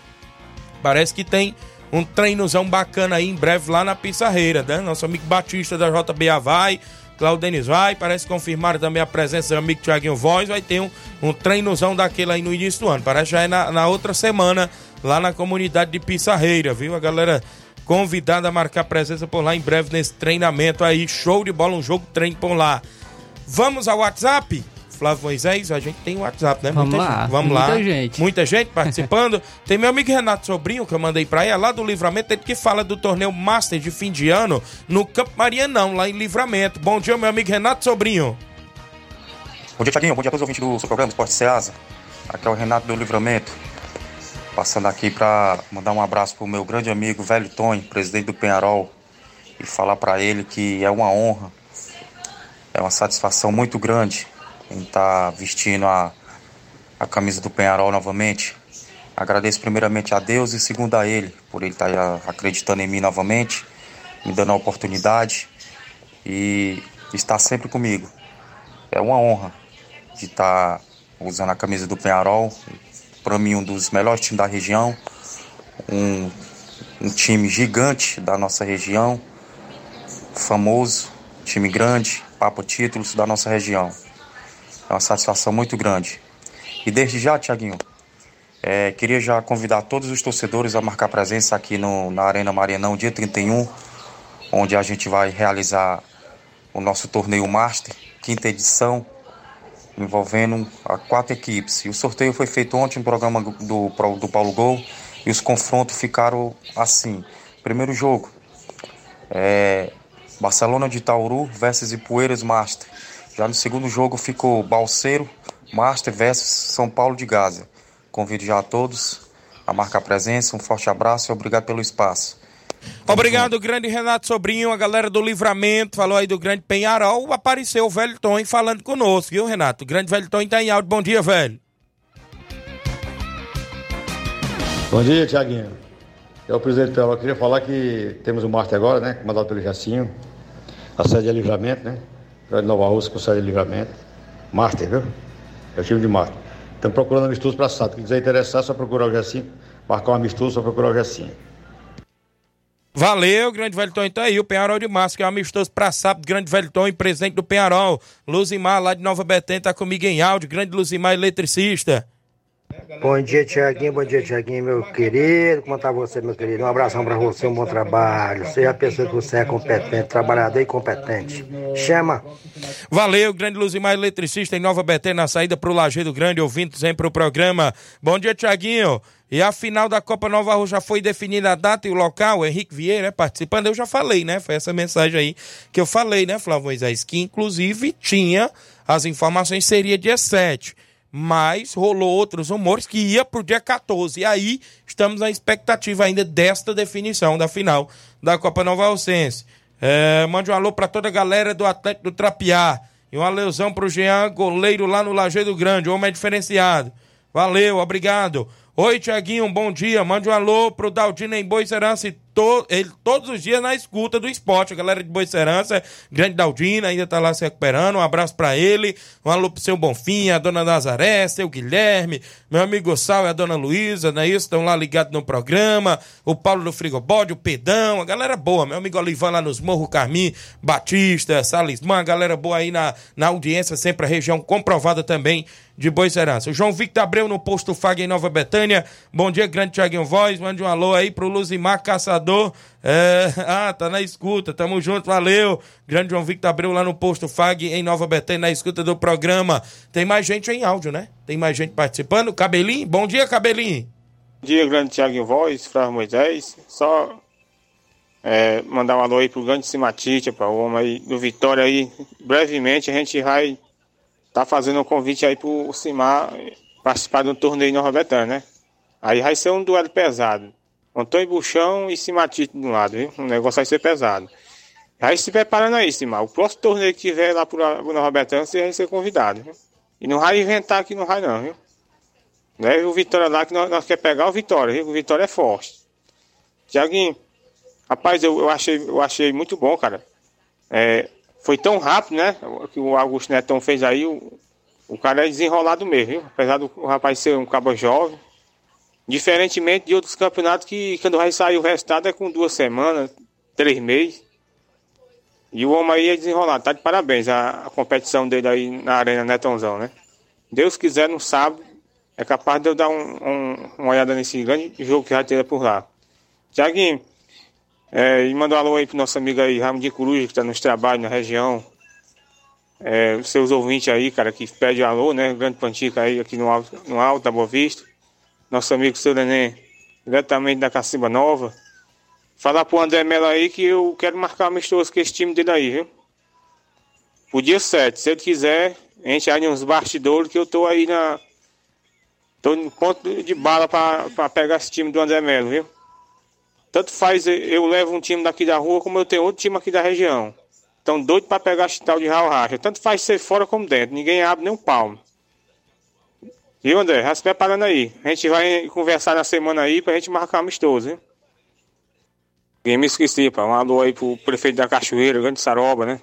Parece que tem um treinozão bacana aí em breve lá na Pissarreira, né? Nosso amigo Batista da JBA vai, Claudenis vai, parece confirmar também a presença do amigo Thiaguinho Voz, vai ter um, um treinozão daquele aí no início do ano, parece já é na, na outra semana lá na comunidade de Pissarreira, viu? A galera convidada a marcar presença por lá em breve nesse treinamento aí, show de bola, um jogo treino por lá. Vamos ao WhatsApp? Flávio Moisés, a gente tem o WhatsApp, né? Vamos Muita lá. Gente. Vamos Muita lá. gente. Muita gente participando. tem meu amigo Renato Sobrinho, que eu mandei pra ele, lá do Livramento, ele que fala do torneio Master de fim de ano no Campo Marianão, lá em Livramento. Bom dia, meu amigo Renato Sobrinho. Bom dia, Tiaguinho. Bom dia a todos os ouvintes do seu programa Esporte Ceasa. Aqui é o Renato do Livramento. Passando aqui para mandar um abraço pro meu grande amigo Velho Tony, presidente do Penharol, e falar para ele que é uma honra, é uma satisfação muito grande estar tá vestindo a, a camisa do Penharol novamente. Agradeço primeiramente a Deus e segundo a Ele, por Ele estar tá acreditando em mim novamente, me dando a oportunidade e estar sempre comigo. É uma honra de estar tá usando a camisa do Penharol, para mim um dos melhores times da região, um, um time gigante da nossa região, famoso, time grande, papo títulos da nossa região. É uma satisfação muito grande. E desde já, Tiaguinho, é, queria já convidar todos os torcedores a marcar presença aqui no, na Arena Marianão, dia 31, onde a gente vai realizar o nosso torneio Master, quinta edição, envolvendo quatro equipes. E o sorteio foi feito ontem no programa do, do, Paulo Gol e os confrontos ficaram assim. Primeiro jogo, é, Barcelona de Tauru versus Ipueiras Master. Já no segundo jogo ficou Balseiro Master versus São Paulo de Gaza. Convido já a todos a marcar presença. Um forte abraço e obrigado pelo espaço. Obrigado, grande Renato Sobrinho, a galera do Livramento, falou aí do grande Penharol, apareceu o velho Tom falando conosco, viu, Renato? O grande velho Tom tá em áudio. Bom dia, velho. Bom dia, Tiaguinho. É o presidente Eu queria falar que temos o Marte agora, né? Comandado pelo Jacinho. A sede é livramento, né? De Nova Rússia com sede de livramento. Marte, viu? É o time de Marte. Estamos procurando amistoso para sábado. Quem quiser interessar, só procurar o Jacinho. Marcar um amistoso, só procurar o Jacinho. Valeu, Grande Velton. Então aí, o Penharol de Massa, que é um amistoso pra sábado, Grande Velton, presente do Penharol. Luzimar, lá de Nova Betém, tá comigo em áudio. Grande Luzimar, eletricista. Bom dia, Tiaguinho. Bom dia, Tiaguinho, meu querido. Como tá você, meu querido? Um abração para você, um bom trabalho. Seja a pessoa que você é competente, trabalhador e competente. Chama. Valeu, grande Luzimar Eletricista em Nova Betém, na saída pro Lajeado Grande, ouvindo sempre o programa. Bom dia, Tiaguinho. E a final da Copa Nova Rússia já foi definida a data e o local, Henrique Vieira participando, eu já falei, né? Foi essa mensagem aí que eu falei, né, Flávio Moisés? Que inclusive tinha as informações, seria dia 7 mas rolou outros rumores que ia para o dia 14. E aí estamos na expectativa ainda desta definição da final da Copa Nova Alcense. É, mande um alô para toda a galera do Atlético do Trapiá. E uma leusão para o Jean, goleiro lá no Lajeado Grande. O homem é diferenciado. Valeu, obrigado. Oi, Tiaguinho, um bom dia. Mande um alô pro Daldino em Boicerança e to, ele todos os dias na escuta do esporte. A galera de Boicerança, grande Daldino, ainda tá lá se recuperando. Um abraço para ele. Um alô pro seu Bonfim, a dona Nazaré, seu Guilherme, meu amigo Sal e a dona Luísa, não é isso? Estão lá ligados no programa. O Paulo do Frigobode, o Pedão, a galera boa. Meu amigo Olivan lá nos Morro Carmim, Batista, Salismã, a galera boa aí na, na audiência, sempre a região comprovada também de Boicerança. O João Victor Abreu no posto Fag em Nova Betânia. Bom dia, grande Tiaguinho Voz. Mande um alô aí pro Luzimar Caçador. É... ah, tá na escuta. Tamo junto, valeu. Grande João Victor Abreu lá no posto Fag em Nova Betânia, na escuta do programa. Tem mais gente em áudio, né? Tem mais gente participando. Cabelinho, bom dia, Cabelinho. Bom dia, grande Tiaguinho Voz, Flávio Moisés. Só é, mandar um alô aí pro grande Simatite, para o homem aí do Vitória aí. Brevemente a gente vai tá fazendo um convite aí pro Simar participar de um torneio em Nova Betânia, né? Aí vai ser um duelo pesado. Antônio Buchão e Simatite do lado, viu? O negócio vai ser pesado. Aí se preparando aí, Simar. O próximo torneio que tiver lá pro Nova Betânia, você vai ser convidado, viu? E não vai inventar que não vai não, viu? Leve o Vitória lá que nós, nós quer pegar o Vitória, viu? O Vitória é forte. Tiaguinho, rapaz, eu, eu, achei, eu achei muito bom, cara. É, foi tão rápido, né? Que o Augusto Netão fez aí. O, o cara é desenrolado mesmo, viu? Apesar do rapaz ser um cabo jovem. Diferentemente de outros campeonatos que quando vai sair o resultado é com duas semanas, três meses. E o homem aí é desenrolado. Tá de parabéns a, a competição dele aí na Arena Netãozão, né? Deus quiser, no sábado, é capaz de eu dar um, um, uma olhada nesse grande jogo que já teve por lá. Tiaguinho, é, e manda um alô aí pro nosso amigo aí, Ramo de Coruja, que tá nos trabalhos na região. É, seus ouvintes aí, cara, que pede alô, né? Grande Pantica aí aqui no alto, no alto da Boa Vista. Nosso amigo seu Neném, diretamente da Cacimba Nova. Falar pro André Mello aí que eu quero marcar amistoso com esse time dele aí, viu? Pro dia 7, se ele quiser, gente aí uns bastidores que eu tô aí na. Tô no ponto de bala pra pegar esse time do André Mello, viu? Tanto faz eu levo um time daqui da rua, como eu tenho outro time aqui da região. Estão doido para pegar esse tal de Raul Racha. Tanto faz ser fora como dentro. Ninguém abre nem um palmo. Viu, André? Já se preparando aí. A gente vai conversar na semana aí pra gente marcar amistoso, hein? Ninguém me esqueci, pá. Um alô aí pro prefeito da Cachoeira, grande Saroba, né?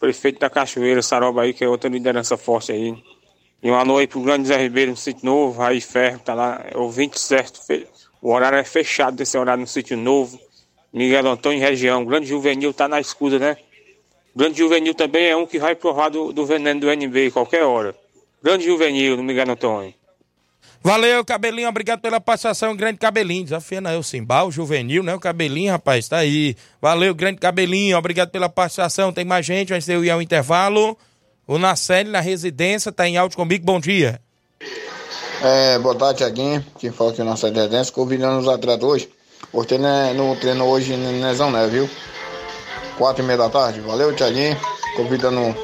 Prefeito da Cachoeira, Saroba aí, que é outra liderança forte aí. E um alô aí pro grande Zé Ribeiro no Sítio Novo, Raí Ferro, tá lá, é ouvinte certo, o horário é fechado desse horário no sítio novo. Miguel Antônio região. Grande juvenil tá na escuta, né? Grande juvenil também é um que vai provar do, do veneno do NB qualquer hora. Grande juvenil, no Miguel Antônio. Valeu, Cabelinho, obrigado pela participação, grande Cabelinho. Desafiando aí o Simbal, o juvenil, né? O Cabelinho, rapaz, tá aí. Valeu, grande Cabelinho, obrigado pela participação. Tem mais gente, antes de eu ir ao intervalo. O Nacelle, na residência, tá em áudio comigo, bom dia. É, boa tarde, Tiaguinho. Quem fala aqui na nossa residência, convidando os atletas hoje. Hoje tem né, no treino hoje no Nezão, né, viu? Quatro e meia da tarde. Valeu, Tiaguinho. Convidando.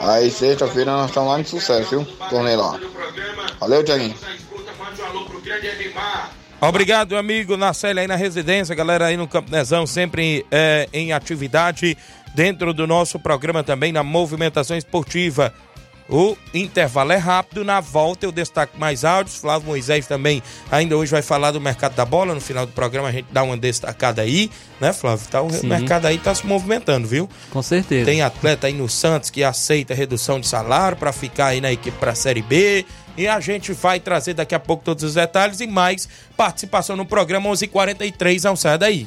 Aí, sexta-feira, nós estamos lá no sucesso, viu? Torneio lá. Valeu, Tiaguinho. Obrigado, amigo Nacelle aí na residência, galera aí no Campo Nezão, sempre é, em atividade dentro do nosso programa também na movimentação esportiva. O intervalo é rápido, na volta eu destaco mais áudios. Flávio Moisés também ainda hoje vai falar do mercado da bola. No final do programa a gente dá uma destacada aí, né, Flávio? Tá, o Sim. mercado aí tá se movimentando, viu? Com certeza. Tem atleta aí no Santos que aceita redução de salário para ficar aí na equipe para a Série B. E a gente vai trazer daqui a pouco todos os detalhes e mais participação no programa 11:43 Não saia daí.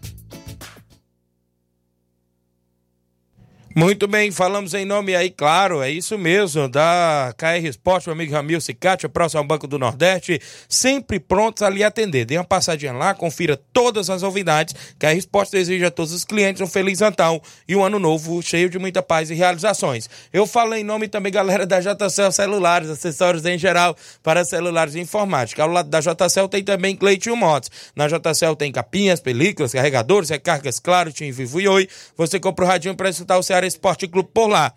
Muito bem, falamos em nome aí, claro, é isso mesmo, da KR Esporte, meu amigo Ramil Cicate, próximo ao Banco do Nordeste, sempre prontos a lhe atender. Dê uma passadinha lá, confira todas as novidades. KR Esporte deseja a todos os clientes um feliz Natal e um ano novo cheio de muita paz e realizações. Eu falo em nome também, galera, da JCL Celulares, acessórios em geral para celulares e informática. Ao lado da JCL tem também Cleitinho Motos. Na JCL tem capinhas, películas, carregadores, recargas, claro, Tim Vivo e Oi. Você compra o radinho para escutar o Esporte Clube por lá.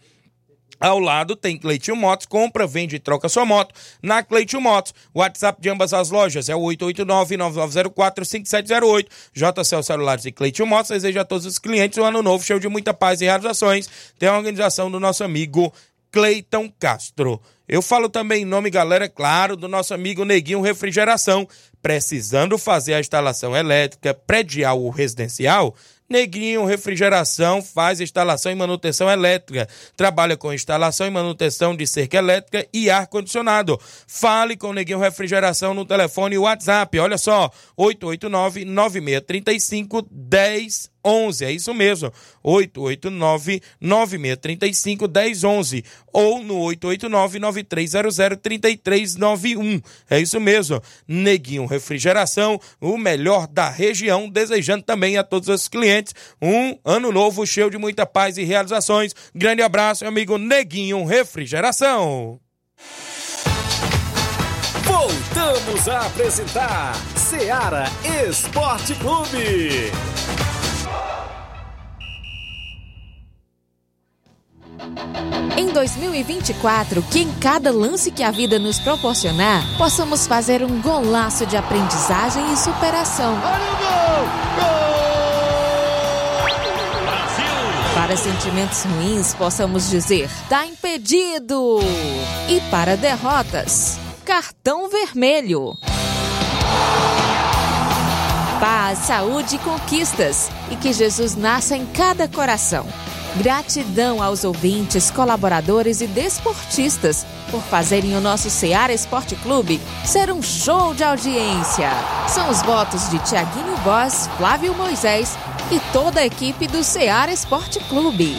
Ao lado tem Cleitinho Motos, compra, vende e troca sua moto na Cleitinho Motos. WhatsApp de ambas as lojas é o 889-9904-5708. JCL Celulares e Cleitinho Motos deseja a todos os clientes um ano novo cheio de muita paz e realizações. Tem a organização do nosso amigo Cleiton Castro. Eu falo também em nome, galera, claro, do nosso amigo Neguinho Refrigeração. Precisando fazer a instalação elétrica predial ou residencial? Negrinho Refrigeração faz instalação e manutenção elétrica. Trabalha com instalação e manutenção de cerca elétrica e ar-condicionado. Fale com Neguinho Refrigeração no telefone WhatsApp. Olha só, 889 9635 10 11, é isso mesmo, 889-9635-1011 ou no 889-9300-3391, é isso mesmo, Neguinho Refrigeração, o melhor da região, desejando também a todos os clientes um ano novo cheio de muita paz e realizações. Grande abraço, amigo Neguinho Refrigeração. Voltamos a apresentar Seara Esporte Clube. Em 2024, que em cada lance que a vida nos proporcionar, possamos fazer um golaço de aprendizagem e superação. Para sentimentos ruins, possamos dizer: tá impedido! E para derrotas, cartão vermelho. Paz, saúde e conquistas, e que Jesus nasça em cada coração. Gratidão aos ouvintes, colaboradores e desportistas por fazerem o nosso Seara Esporte Clube ser um show de audiência. São os votos de Tiaguinho Voz, Flávio Moisés e toda a equipe do Seara Esporte Clube.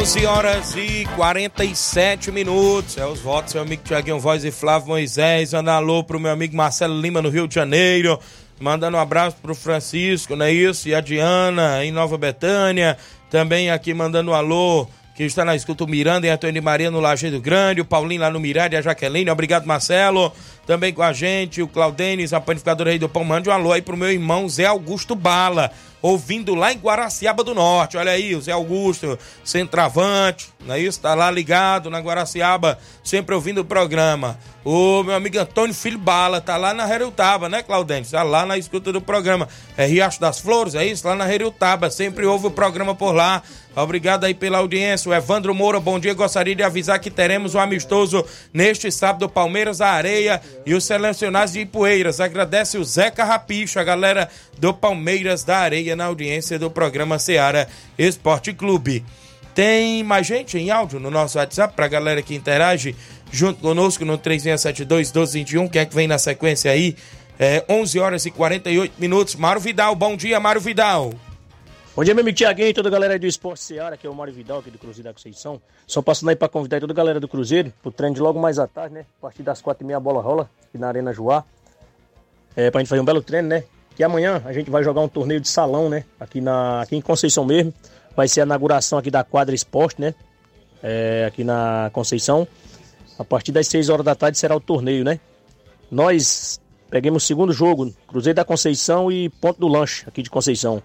11 horas e 47 minutos. É os votos, meu amigo Tiaguinho Voz e Flávio Moisés. Manda alô pro meu amigo Marcelo Lima no Rio de Janeiro. Mandando um abraço pro Francisco, não é isso? E a Diana em Nova Betânia. Também aqui mandando um alô que está na escuta, o Miranda e Antônio Maria no Lajeado Grande, o Paulinho lá no Mirade, a Jaqueline, obrigado Marcelo, também com a gente, o Claudenis, a panificadora aí do Pão, mande um alô aí pro meu irmão Zé Augusto Bala, ouvindo lá em Guaraciaba do Norte. Olha aí, o Zé Augusto, centroavante, não é isso? Tá lá ligado na Guaraciaba, sempre ouvindo o programa. O meu amigo Antônio Filho Bala, tá lá na Herutaba, né, Claudente? Tá lá na escuta do programa. É Riacho das Flores, é isso? Lá na Herutaba, sempre ouve o programa por lá. Obrigado aí pela audiência. O Evandro Moura, bom dia. Gostaria de avisar que teremos um amistoso neste sábado, Palmeiras a Areia e os selecionados de Ipueiras. Agradece o Zeca Rapicho, a galera do Palmeiras da Areia na audiência do programa Seara Esporte Clube. Tem mais gente em áudio no nosso WhatsApp pra galera que interage junto conosco no 3672 1221. Quem é que vem na sequência aí? É, 11 horas e 48 minutos. Mário Vidal, bom dia, Mário Vidal. Bom dia, meu amigo Tiaguinho e toda a galera aí do Esporte Seara, que é o Mário Vidal aqui do Cruzeiro da Conceição. Só passando aí para convidar toda a galera do Cruzeiro pro treino de logo mais à tarde, né? A partir das quatro e meia a bola rola aqui na Arena Joá. É, pra gente fazer um belo treino, né? Que amanhã a gente vai jogar um torneio de salão, né? Aqui, na, aqui em Conceição mesmo. Vai ser a inauguração aqui da quadra esporte, né? É, aqui na Conceição. A partir das 6 horas da tarde será o torneio, né? Nós pegamos o segundo jogo, Cruzeiro da Conceição e Ponto do Lanche, aqui de Conceição.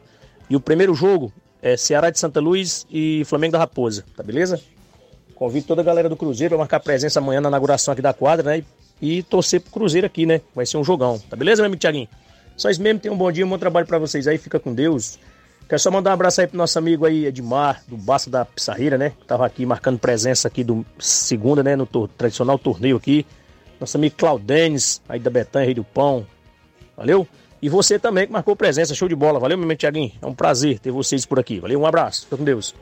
E o primeiro jogo é Ceará de Santa Luz e Flamengo da Raposa, tá beleza? Convido toda a galera do Cruzeiro a marcar presença amanhã na inauguração aqui da quadra, né? E torcer pro Cruzeiro aqui, né? Vai ser um jogão, tá beleza, meu amigo Thiaguinho? Só isso mesmo, tenham um bom dia, um bom trabalho para vocês aí, fica com Deus. Quero só mandar um abraço aí pro nosso amigo aí, Edmar, do Baça da Pissarreira, né? Que tava aqui marcando presença aqui do segunda, né? No tradicional torneio aqui. Nosso amigo Claudenes, aí da Betanha, Rei do Pão. Valeu? E você também que marcou presença, show de bola. Valeu, meu amigo Thiaguinho. É um prazer ter vocês por aqui. Valeu, um abraço. Fica com Deus.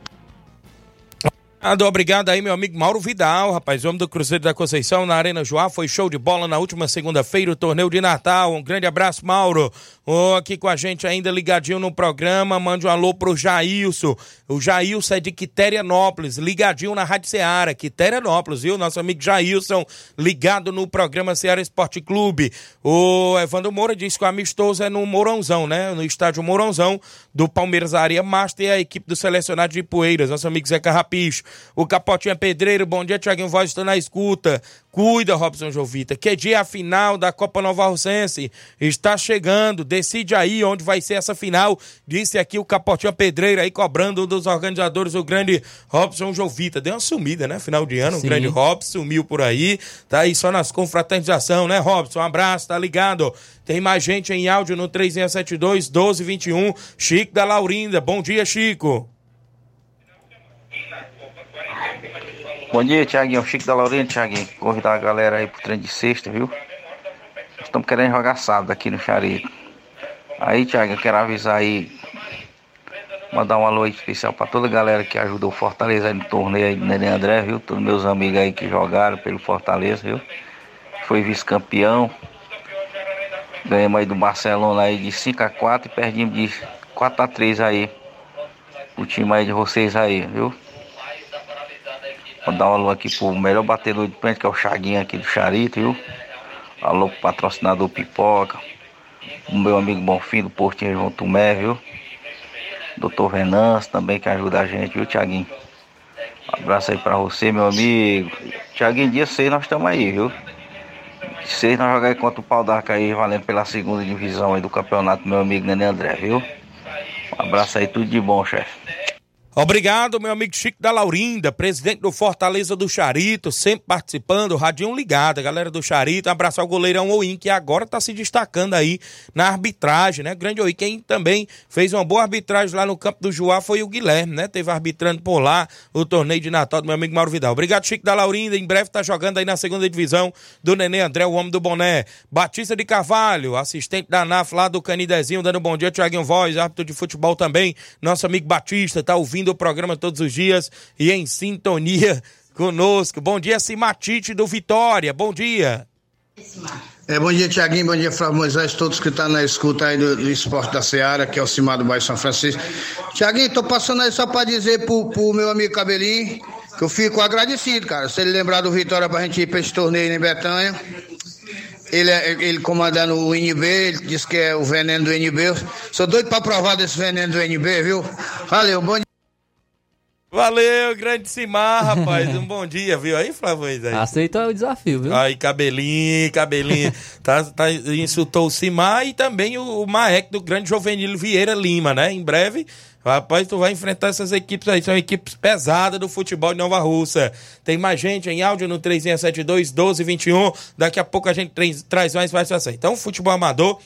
Obrigado aí, meu amigo Mauro Vidal, rapaz, homem do Cruzeiro da Conceição na Arena Joá. Foi show de bola na última segunda-feira, o torneio de Natal. Um grande abraço, Mauro. Oh, aqui com a gente ainda ligadinho no programa. Mande um alô pro Jailson. O Jailson é de Quiterianópolis, ligadinho na Rádio Seara. Quiterianópolis, viu? Nosso amigo Jailson, ligado no programa Seara Esporte Clube. O Evandro Moura disse que o amistoso é no Mourãozão, né? No estádio Mourãozão, do Palmeiras Areia Master e a equipe do selecionado de Poeiras. Nosso amigo Zé Carrapicho. O Capotinha Pedreiro, bom dia, Tiaguinho Voz, estou na escuta. Cuida, Robson Jovita. Que dia a final da Copa Nova Rocense está chegando. Decide aí onde vai ser essa final. Disse aqui o Capotinha Pedreiro aí, cobrando um dos organizadores, o grande Robson Jovita. Deu uma sumida, né? Final de ano, Sim. o grande Robson sumiu por aí. Tá aí só nas confraternização, né, Robson? Um abraço, tá ligado? Tem mais gente em áudio no 3672 1221. Chico da Laurinda. Bom dia, Chico. Bom dia, Tiaguinho. Chico da Laurinha, Tiaguinho. Convidar a galera aí pro treino de sexta, viu? Estamos querendo jogar sábado aqui no Charito. Aí, Tiaguinho, quero avisar aí. Mandar um alô especial para toda a galera que ajudou o Fortaleza aí no torneio aí do Nenê André, viu? Todos meus amigos aí que jogaram pelo Fortaleza, viu? Foi vice-campeão. Ganhamos aí do Barcelona aí de 5 a 4 e perdemos de 4 a 3 aí. O time aí de vocês aí, viu? Vou dar um alô aqui pro melhor batedor de pênalti, que é o Chaguinho aqui do Charito, viu? Alô pro patrocinador Pipoca. O meu amigo Bonfim do Portinho João Tumé, viu? Doutor Venâncio também que ajuda a gente, viu, Tiaguinho? Abraço aí pra você, meu amigo. Tiaguinho, dia 6 nós estamos aí, viu? Dia 6 nós jogamos contra o Pau d'Arca aí, valendo pela segunda divisão aí do campeonato, meu amigo Nenê André, viu? Um abraço aí, tudo de bom, chefe. Obrigado, meu amigo Chico da Laurinda, presidente do Fortaleza do Charito, sempre participando, radinho ligado, galera do Charito, abraço ao goleirão Oim, que agora está se destacando aí na arbitragem, né? Grande Oim, quem também fez uma boa arbitragem lá no campo do Joá foi o Guilherme, né? Teve arbitrando por lá o torneio de Natal do meu amigo Mauro Vidal. Obrigado, Chico da Laurinda, em breve tá jogando aí na segunda divisão do Nenê André, o homem do boné. Batista de Carvalho, assistente da NAF lá do Canidezinho, dando bom dia, Tiaguinho Voz, árbitro de futebol também, nosso amigo Batista, tá ouvindo ouvindo o programa todos os dias e em sintonia conosco. Bom dia, Simatite do Vitória. Bom dia. É, bom dia, Tiaguinho, bom dia, Flávio Moisés, todos que estão tá na escuta aí do, do esporte da Seara, que é o Cimar do Bairro São Francisco. Tiaguinho, tô passando aí só para dizer pro, pro meu amigo Cabelinho que eu fico agradecido, cara. Se ele lembrar do Vitória pra gente ir pra esse torneio em Betanha. Ele, é, ele comandando o NB, ele disse que é o veneno do NB. Sou doido pra provar desse veneno do NB, viu? Valeu, bom dia. Valeu, grande Simar, rapaz. Um bom dia, viu aí, Flávio? Aí. Aceita o desafio, viu? Aí, cabelinho, cabelinho. tá, tá, insultou o Simar e também o, o Maek do grande Jovenilo Vieira Lima, né? Em breve, rapaz, tu vai enfrentar essas equipes aí. São equipes pesadas do futebol de Nova Russa. Tem mais gente em áudio no 3672 1221. Daqui a pouco a gente traz mais participação. Então, futebol amador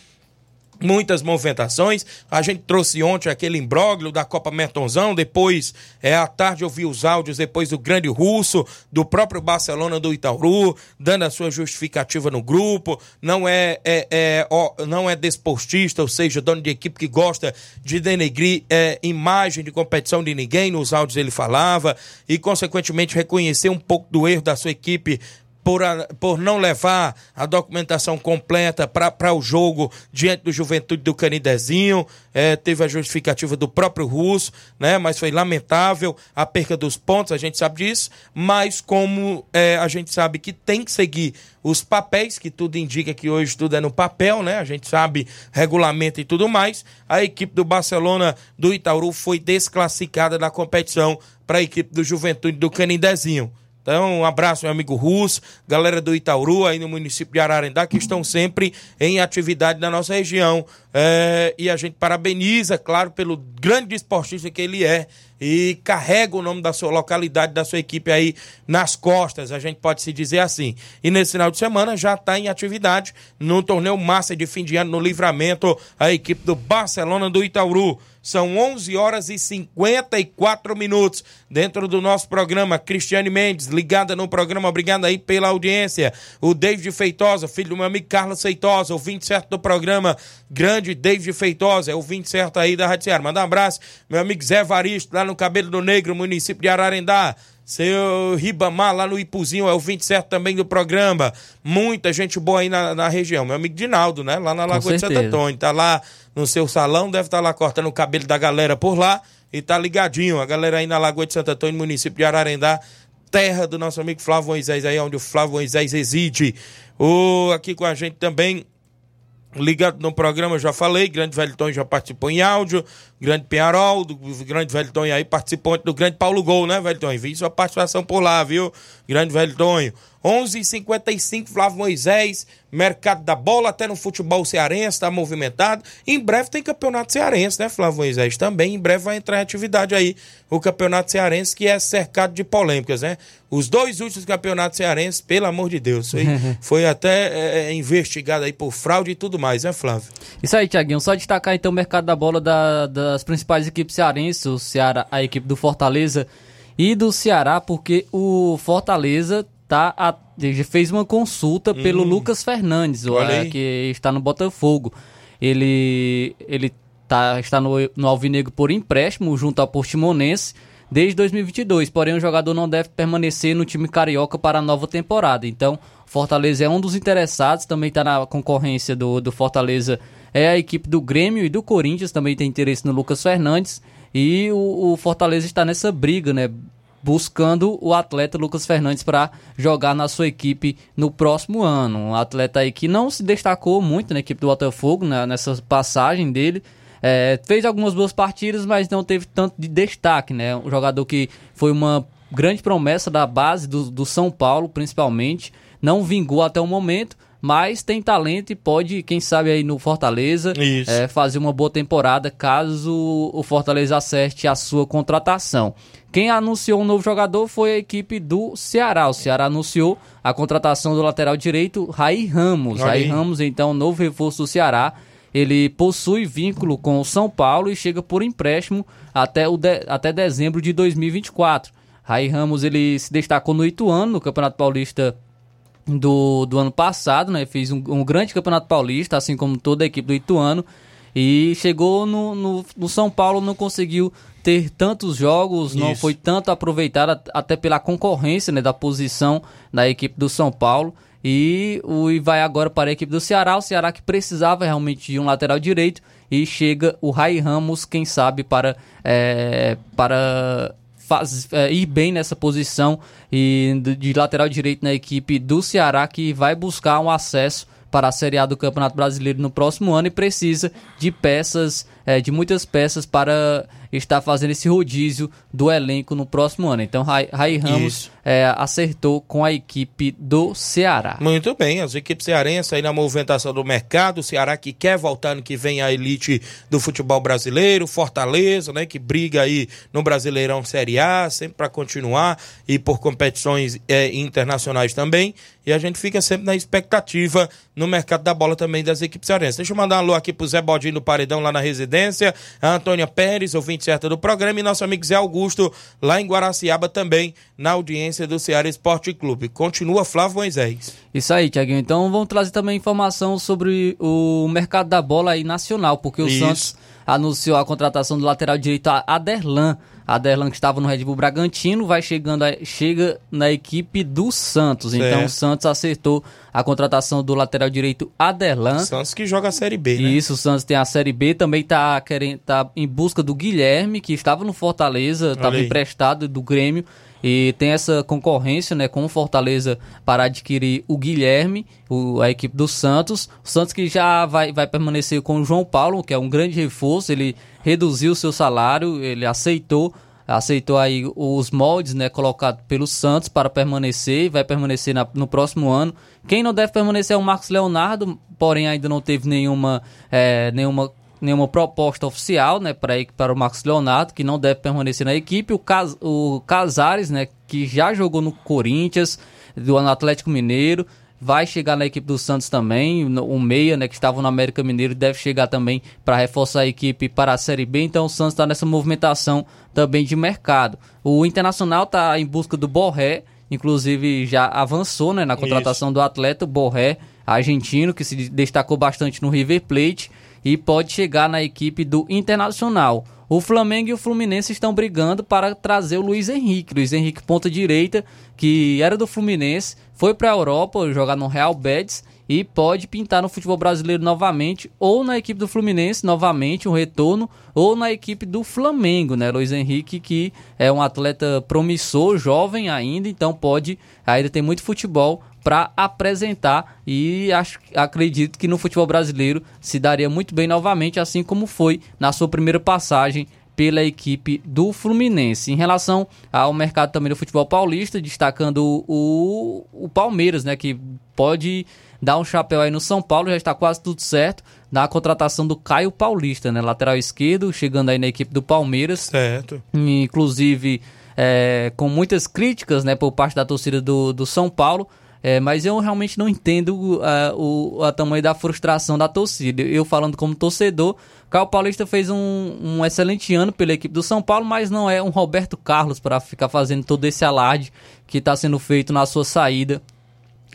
muitas movimentações. A gente trouxe ontem aquele imbróglio da Copa Mertonzão, depois é à tarde eu vi os áudios depois do grande russo, do próprio Barcelona do Itauru, dando a sua justificativa no grupo. Não é, é, é ó, não é desportista, ou seja, dono de equipe que gosta de denegrir é, imagem de competição de ninguém. Nos áudios ele falava e consequentemente reconhecer um pouco do erro da sua equipe por, a, por não levar a documentação completa para o jogo diante do Juventude do Canidezinho. É, teve a justificativa do próprio Russo, né? Mas foi lamentável a perca dos pontos, a gente sabe disso. Mas como é, a gente sabe que tem que seguir os papéis, que tudo indica que hoje tudo é no papel, né? A gente sabe regulamento e tudo mais. A equipe do Barcelona do Itaúru foi desclassificada da competição para a equipe do Juventude do Canidezinho. Então, um abraço, meu amigo Russo, galera do Itauru, aí no município de Ararendá, que estão sempre em atividade na nossa região. É, e a gente parabeniza, claro, pelo grande esportista que ele é e carrega o nome da sua localidade, da sua equipe aí nas costas, a gente pode se dizer assim. E nesse final de semana já está em atividade no torneio massa de fim de ano no livramento, a equipe do Barcelona do Itauru. São 11 horas e 54 minutos dentro do nosso programa. Cristiane Mendes, ligada no programa, obrigado aí pela audiência. O David Feitosa, filho do meu amigo Carlos Feitosa, ouvinte certo do programa. Grande David Feitosa, é ouvinte certo aí da Rádio Ceará. Manda um abraço, meu amigo Zé Varisto, lá no Cabelo do Negro, município de Ararendá. Seu Ribamar lá no Ipuzinho é o 27 também do programa. Muita gente boa aí na, na região. Meu amigo Dinaldo, né? Lá na Lagoa de Santo Antônio. Tá lá no seu salão, deve estar tá lá cortando o cabelo da galera por lá. E tá ligadinho. A galera aí na Lagoa de Santo Antônio, município de Ararendá. Terra do nosso amigo Flávio Moisés, aí onde o Flávio Moisés reside. O, aqui com a gente também ligado no programa, eu já falei, Grande Velton já participou em áudio, Grande Penharol, do Grande Velton aí participou do Grande Paulo Gol, né, Velton? Vi sua participação por lá, viu? Grande Velton. 11:55 Flávio Moisés, mercado da bola até no futebol cearense está movimentado. Em breve tem campeonato cearense, né, Flávio Moisés? Também em breve vai entrar em atividade aí o campeonato cearense que é cercado de polêmicas, né? Os dois últimos campeonatos cearenses, pelo amor de Deus, foi, foi até é, é, investigado aí por fraude e tudo mais, né, Flávio? Isso aí, Tiaguinho. Só destacar então o mercado da bola da, das principais equipes cearenses, o Ceará, a equipe do Fortaleza e do Ceará, porque o Fortaleza tá a, fez uma consulta hum. pelo Lucas Fernandes, é, que está no Botafogo. Ele, ele tá, está no, no Alvinegro por empréstimo junto ao Portimonense desde 2022. Porém, o jogador não deve permanecer no time carioca para a nova temporada. Então, Fortaleza é um dos interessados, também está na concorrência do, do Fortaleza. É a equipe do Grêmio e do Corinthians também tem interesse no Lucas Fernandes. E o, o Fortaleza está nessa briga, né? buscando o atleta Lucas Fernandes para jogar na sua equipe no próximo ano. Um atleta aí que não se destacou muito na equipe do Botafogo, né, nessa passagem dele. É, fez algumas boas partidas, mas não teve tanto de destaque, né? Um jogador que foi uma grande promessa da base do, do São Paulo, principalmente. Não vingou até o momento, mas tem talento e pode, quem sabe, aí no Fortaleza é, fazer uma boa temporada caso o Fortaleza acerte a sua contratação. Quem anunciou um novo jogador foi a equipe do Ceará. O Ceará anunciou a contratação do lateral direito Raí Ramos. Raí Ramos, então, novo reforço do Ceará. Ele possui vínculo com o São Paulo e chega por empréstimo até, o de, até dezembro de 2024. Raí Ramos ele se destacou no Ituano, no Campeonato Paulista do, do ano passado, né? Fez um, um grande Campeonato Paulista, assim como toda a equipe do Ituano. E chegou no, no, no São Paulo, não conseguiu ter tantos jogos, Isso. não foi tanto aproveitado até pela concorrência né, da posição da equipe do São Paulo. E, o, e vai agora para a equipe do Ceará, o Ceará que precisava realmente de um lateral direito e chega o Rai Ramos, quem sabe, para, é, para faz, é, ir bem nessa posição e de, lateral direito na equipe do Ceará que vai buscar um acesso para a Série A do Campeonato Brasileiro no próximo ano e precisa de peças é, de muitas peças para estar fazendo esse rodízio do elenco no próximo ano. Então, Rai, Rai Ramos é, acertou com a equipe do Ceará. Muito bem, as equipes cearenses aí na movimentação do mercado, o Ceará que quer voltar no que vem a elite do futebol brasileiro, Fortaleza, né, que briga aí no Brasileirão Série A, sempre para continuar e por competições é, internacionais também. E a gente fica sempre na expectativa no mercado da bola também das equipes cearenses. Deixa eu mandar um alô aqui pro Zé Bodinho do Paredão lá na residência, a Antônia Pérez, ouvinte certa do programa, e nosso amigo Zé Augusto lá em Guaraciaba também, na audiência do Ceará Esporte Clube. Continua Flávio Moisés. Isso aí, Tiaguinho. Então vamos trazer também informação sobre o mercado da bola aí nacional, porque o Isso. Santos anunciou a contratação do lateral direito Aderlan Aderlan, que estava no Red Bull Bragantino, vai chegando a, chega na equipe do Santos. Certo. Então o Santos acertou a contratação do lateral direito Aderlan. Santos que joga a Série B, né? Isso, o Santos tem a Série B, também está querendo tá em busca do Guilherme, que estava no Fortaleza, estava emprestado do Grêmio. E tem essa concorrência né, com o Fortaleza para adquirir o Guilherme, o, a equipe do Santos. O Santos que já vai, vai permanecer com o João Paulo, que é um grande reforço. Ele reduziu o seu salário, ele aceitou aceitou aí os moldes, né, colocado pelo Santos para permanecer vai permanecer na, no próximo ano. Quem não deve permanecer é o Marcos Leonardo, porém ainda não teve nenhuma, é, nenhuma, nenhuma proposta oficial, né, para para o Marcos Leonardo, que não deve permanecer na equipe. O, Cas, o Casares, né, que já jogou no Corinthians, do Atlético Mineiro, vai chegar na equipe do Santos também, o meia, né, que estava no América Mineiro, deve chegar também para reforçar a equipe para a Série B, então o Santos está nessa movimentação também de mercado. O Internacional está em busca do Borré, inclusive já avançou, né, na contratação Isso. do atleta Borré, argentino, que se destacou bastante no River Plate e pode chegar na equipe do Internacional. O Flamengo e o Fluminense estão brigando para trazer o Luiz Henrique. Luiz Henrique, ponta direita, que era do Fluminense, foi para a Europa jogar no Real Betis e pode pintar no futebol brasileiro novamente, ou na equipe do Fluminense novamente, um retorno, ou na equipe do Flamengo, né? Luiz Henrique, que é um atleta promissor, jovem ainda, então pode ainda tem muito futebol para apresentar e acho, acredito que no futebol brasileiro se daria muito bem novamente, assim como foi na sua primeira passagem pela equipe do Fluminense. Em relação ao mercado também do futebol paulista, destacando o, o Palmeiras, né, que pode dar um chapéu aí no São Paulo, já está quase tudo certo na contratação do Caio Paulista, né, lateral esquerdo, chegando aí na equipe do Palmeiras. Certo. Inclusive é, com muitas críticas, né, por parte da torcida do, do São Paulo. É, mas eu realmente não entendo uh, o a tamanho da frustração da torcida. Eu falando como torcedor, Caio Paulista fez um, um, excelente ano pela equipe do São Paulo, mas não é um Roberto Carlos para ficar fazendo todo esse alarde que está sendo feito na sua saída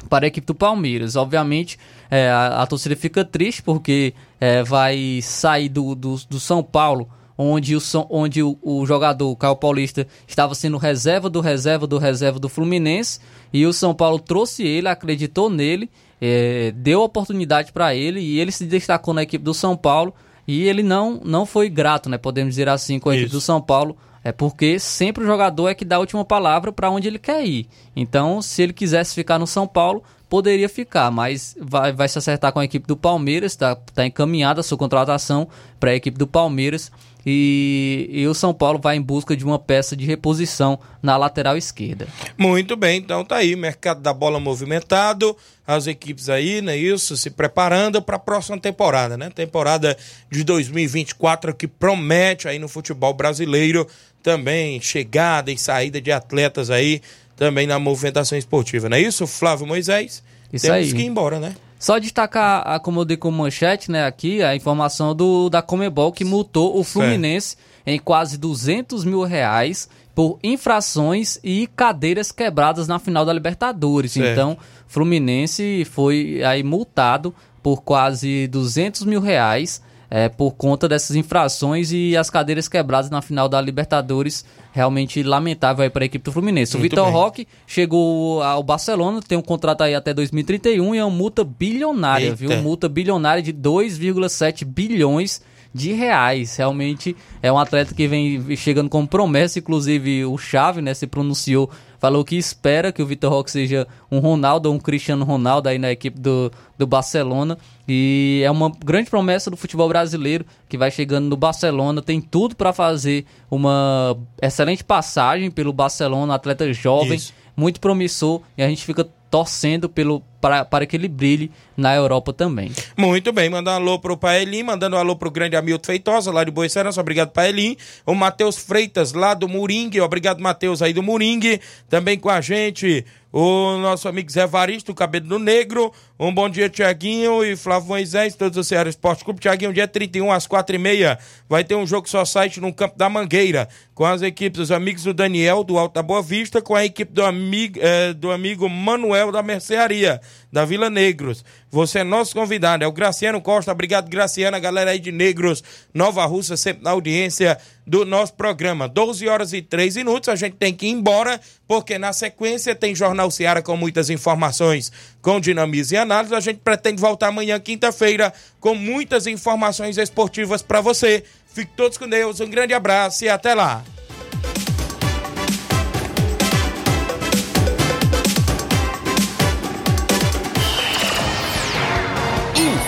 para a equipe do Palmeiras. Obviamente, é, a, a, torcida fica triste porque é, vai sair do, do, do São Paulo onde o, onde o, o jogador, o Caio Paulista, estava sendo reserva do reserva do reserva do Fluminense, e o São Paulo trouxe ele, acreditou nele, é, deu oportunidade para ele, e ele se destacou na equipe do São Paulo, e ele não, não foi grato, né, podemos dizer assim, com a Isso. equipe do São Paulo, é porque sempre o jogador é que dá a última palavra para onde ele quer ir. Então, se ele quisesse ficar no São Paulo, poderia ficar, mas vai, vai se acertar com a equipe do Palmeiras, está tá encaminhada a sua contratação para a equipe do Palmeiras. E, e, o São Paulo vai em busca de uma peça de reposição na lateral esquerda. Muito bem, então tá aí, mercado da bola movimentado, as equipes aí, né, isso, se preparando para a próxima temporada, né? Temporada de 2024 que promete aí no futebol brasileiro também chegada e saída de atletas aí também na movimentação esportiva, não é isso, Flávio Moisés? Isso Temos aí. que ir embora, né? Só destacar, a, como eu dei como manchete, né, aqui, a informação do, da Comebol que multou o Fluminense em quase 200 mil reais por infrações e cadeiras quebradas na final da Libertadores. Certo. Então, Fluminense foi aí multado por quase 200 mil reais é, por conta dessas infrações e as cadeiras quebradas na final da Libertadores. Realmente lamentável aí para a equipe do Fluminense. Muito o Vitor Roque chegou ao Barcelona, tem um contrato aí até 2031 e é uma multa bilionária, Eita. viu? Multa bilionária de 2,7 bilhões de reais. Realmente é um atleta que vem chegando com promessa, inclusive o Chave, né, se pronunciou, falou que espera que o Vitor Roque seja um Ronaldo ou um Cristiano Ronaldo aí na equipe do, do Barcelona. E é uma grande promessa do futebol brasileiro que vai chegando no Barcelona, tem tudo para fazer uma excelente passagem pelo Barcelona, atleta jovem, Isso. muito promissor, e a gente fica torcendo pelo, para, que ele brilhe na Europa também. Muito bem, mandando um alô pro Paelim, mandando um alô pro grande Hamilton Feitosa, lá de Boa Serança, obrigado Paelim. O Matheus Freitas, lá do Moringue, obrigado Matheus aí do Moringue, também com a gente o nosso amigo Zé Varisto, Cabelo Negro. Um bom dia, Tiaguinho e Flávio Moisés, todos do Ceará Esporte Clube. Tiaguinho, dia 31 às 4h30 vai ter um jogo só site no Campo da Mangueira, com as equipes dos amigos do Daniel, do Alto da Boa Vista, com a equipe do amigo, eh, do amigo Manuel da Mercearia, da Vila Negros. Você é nosso convidado, é o Graciano Costa. Obrigado, Graciano, a galera aí de Negros, Nova Russa, sempre na audiência do nosso programa. 12 horas e 3 minutos, a gente tem que ir embora, porque na sequência tem Jornal Seara com muitas informações com dinamismo e análise. A gente pretende voltar amanhã, quinta-feira, com muitas informações esportivas para você. Fique todos com Deus, um grande abraço e até lá.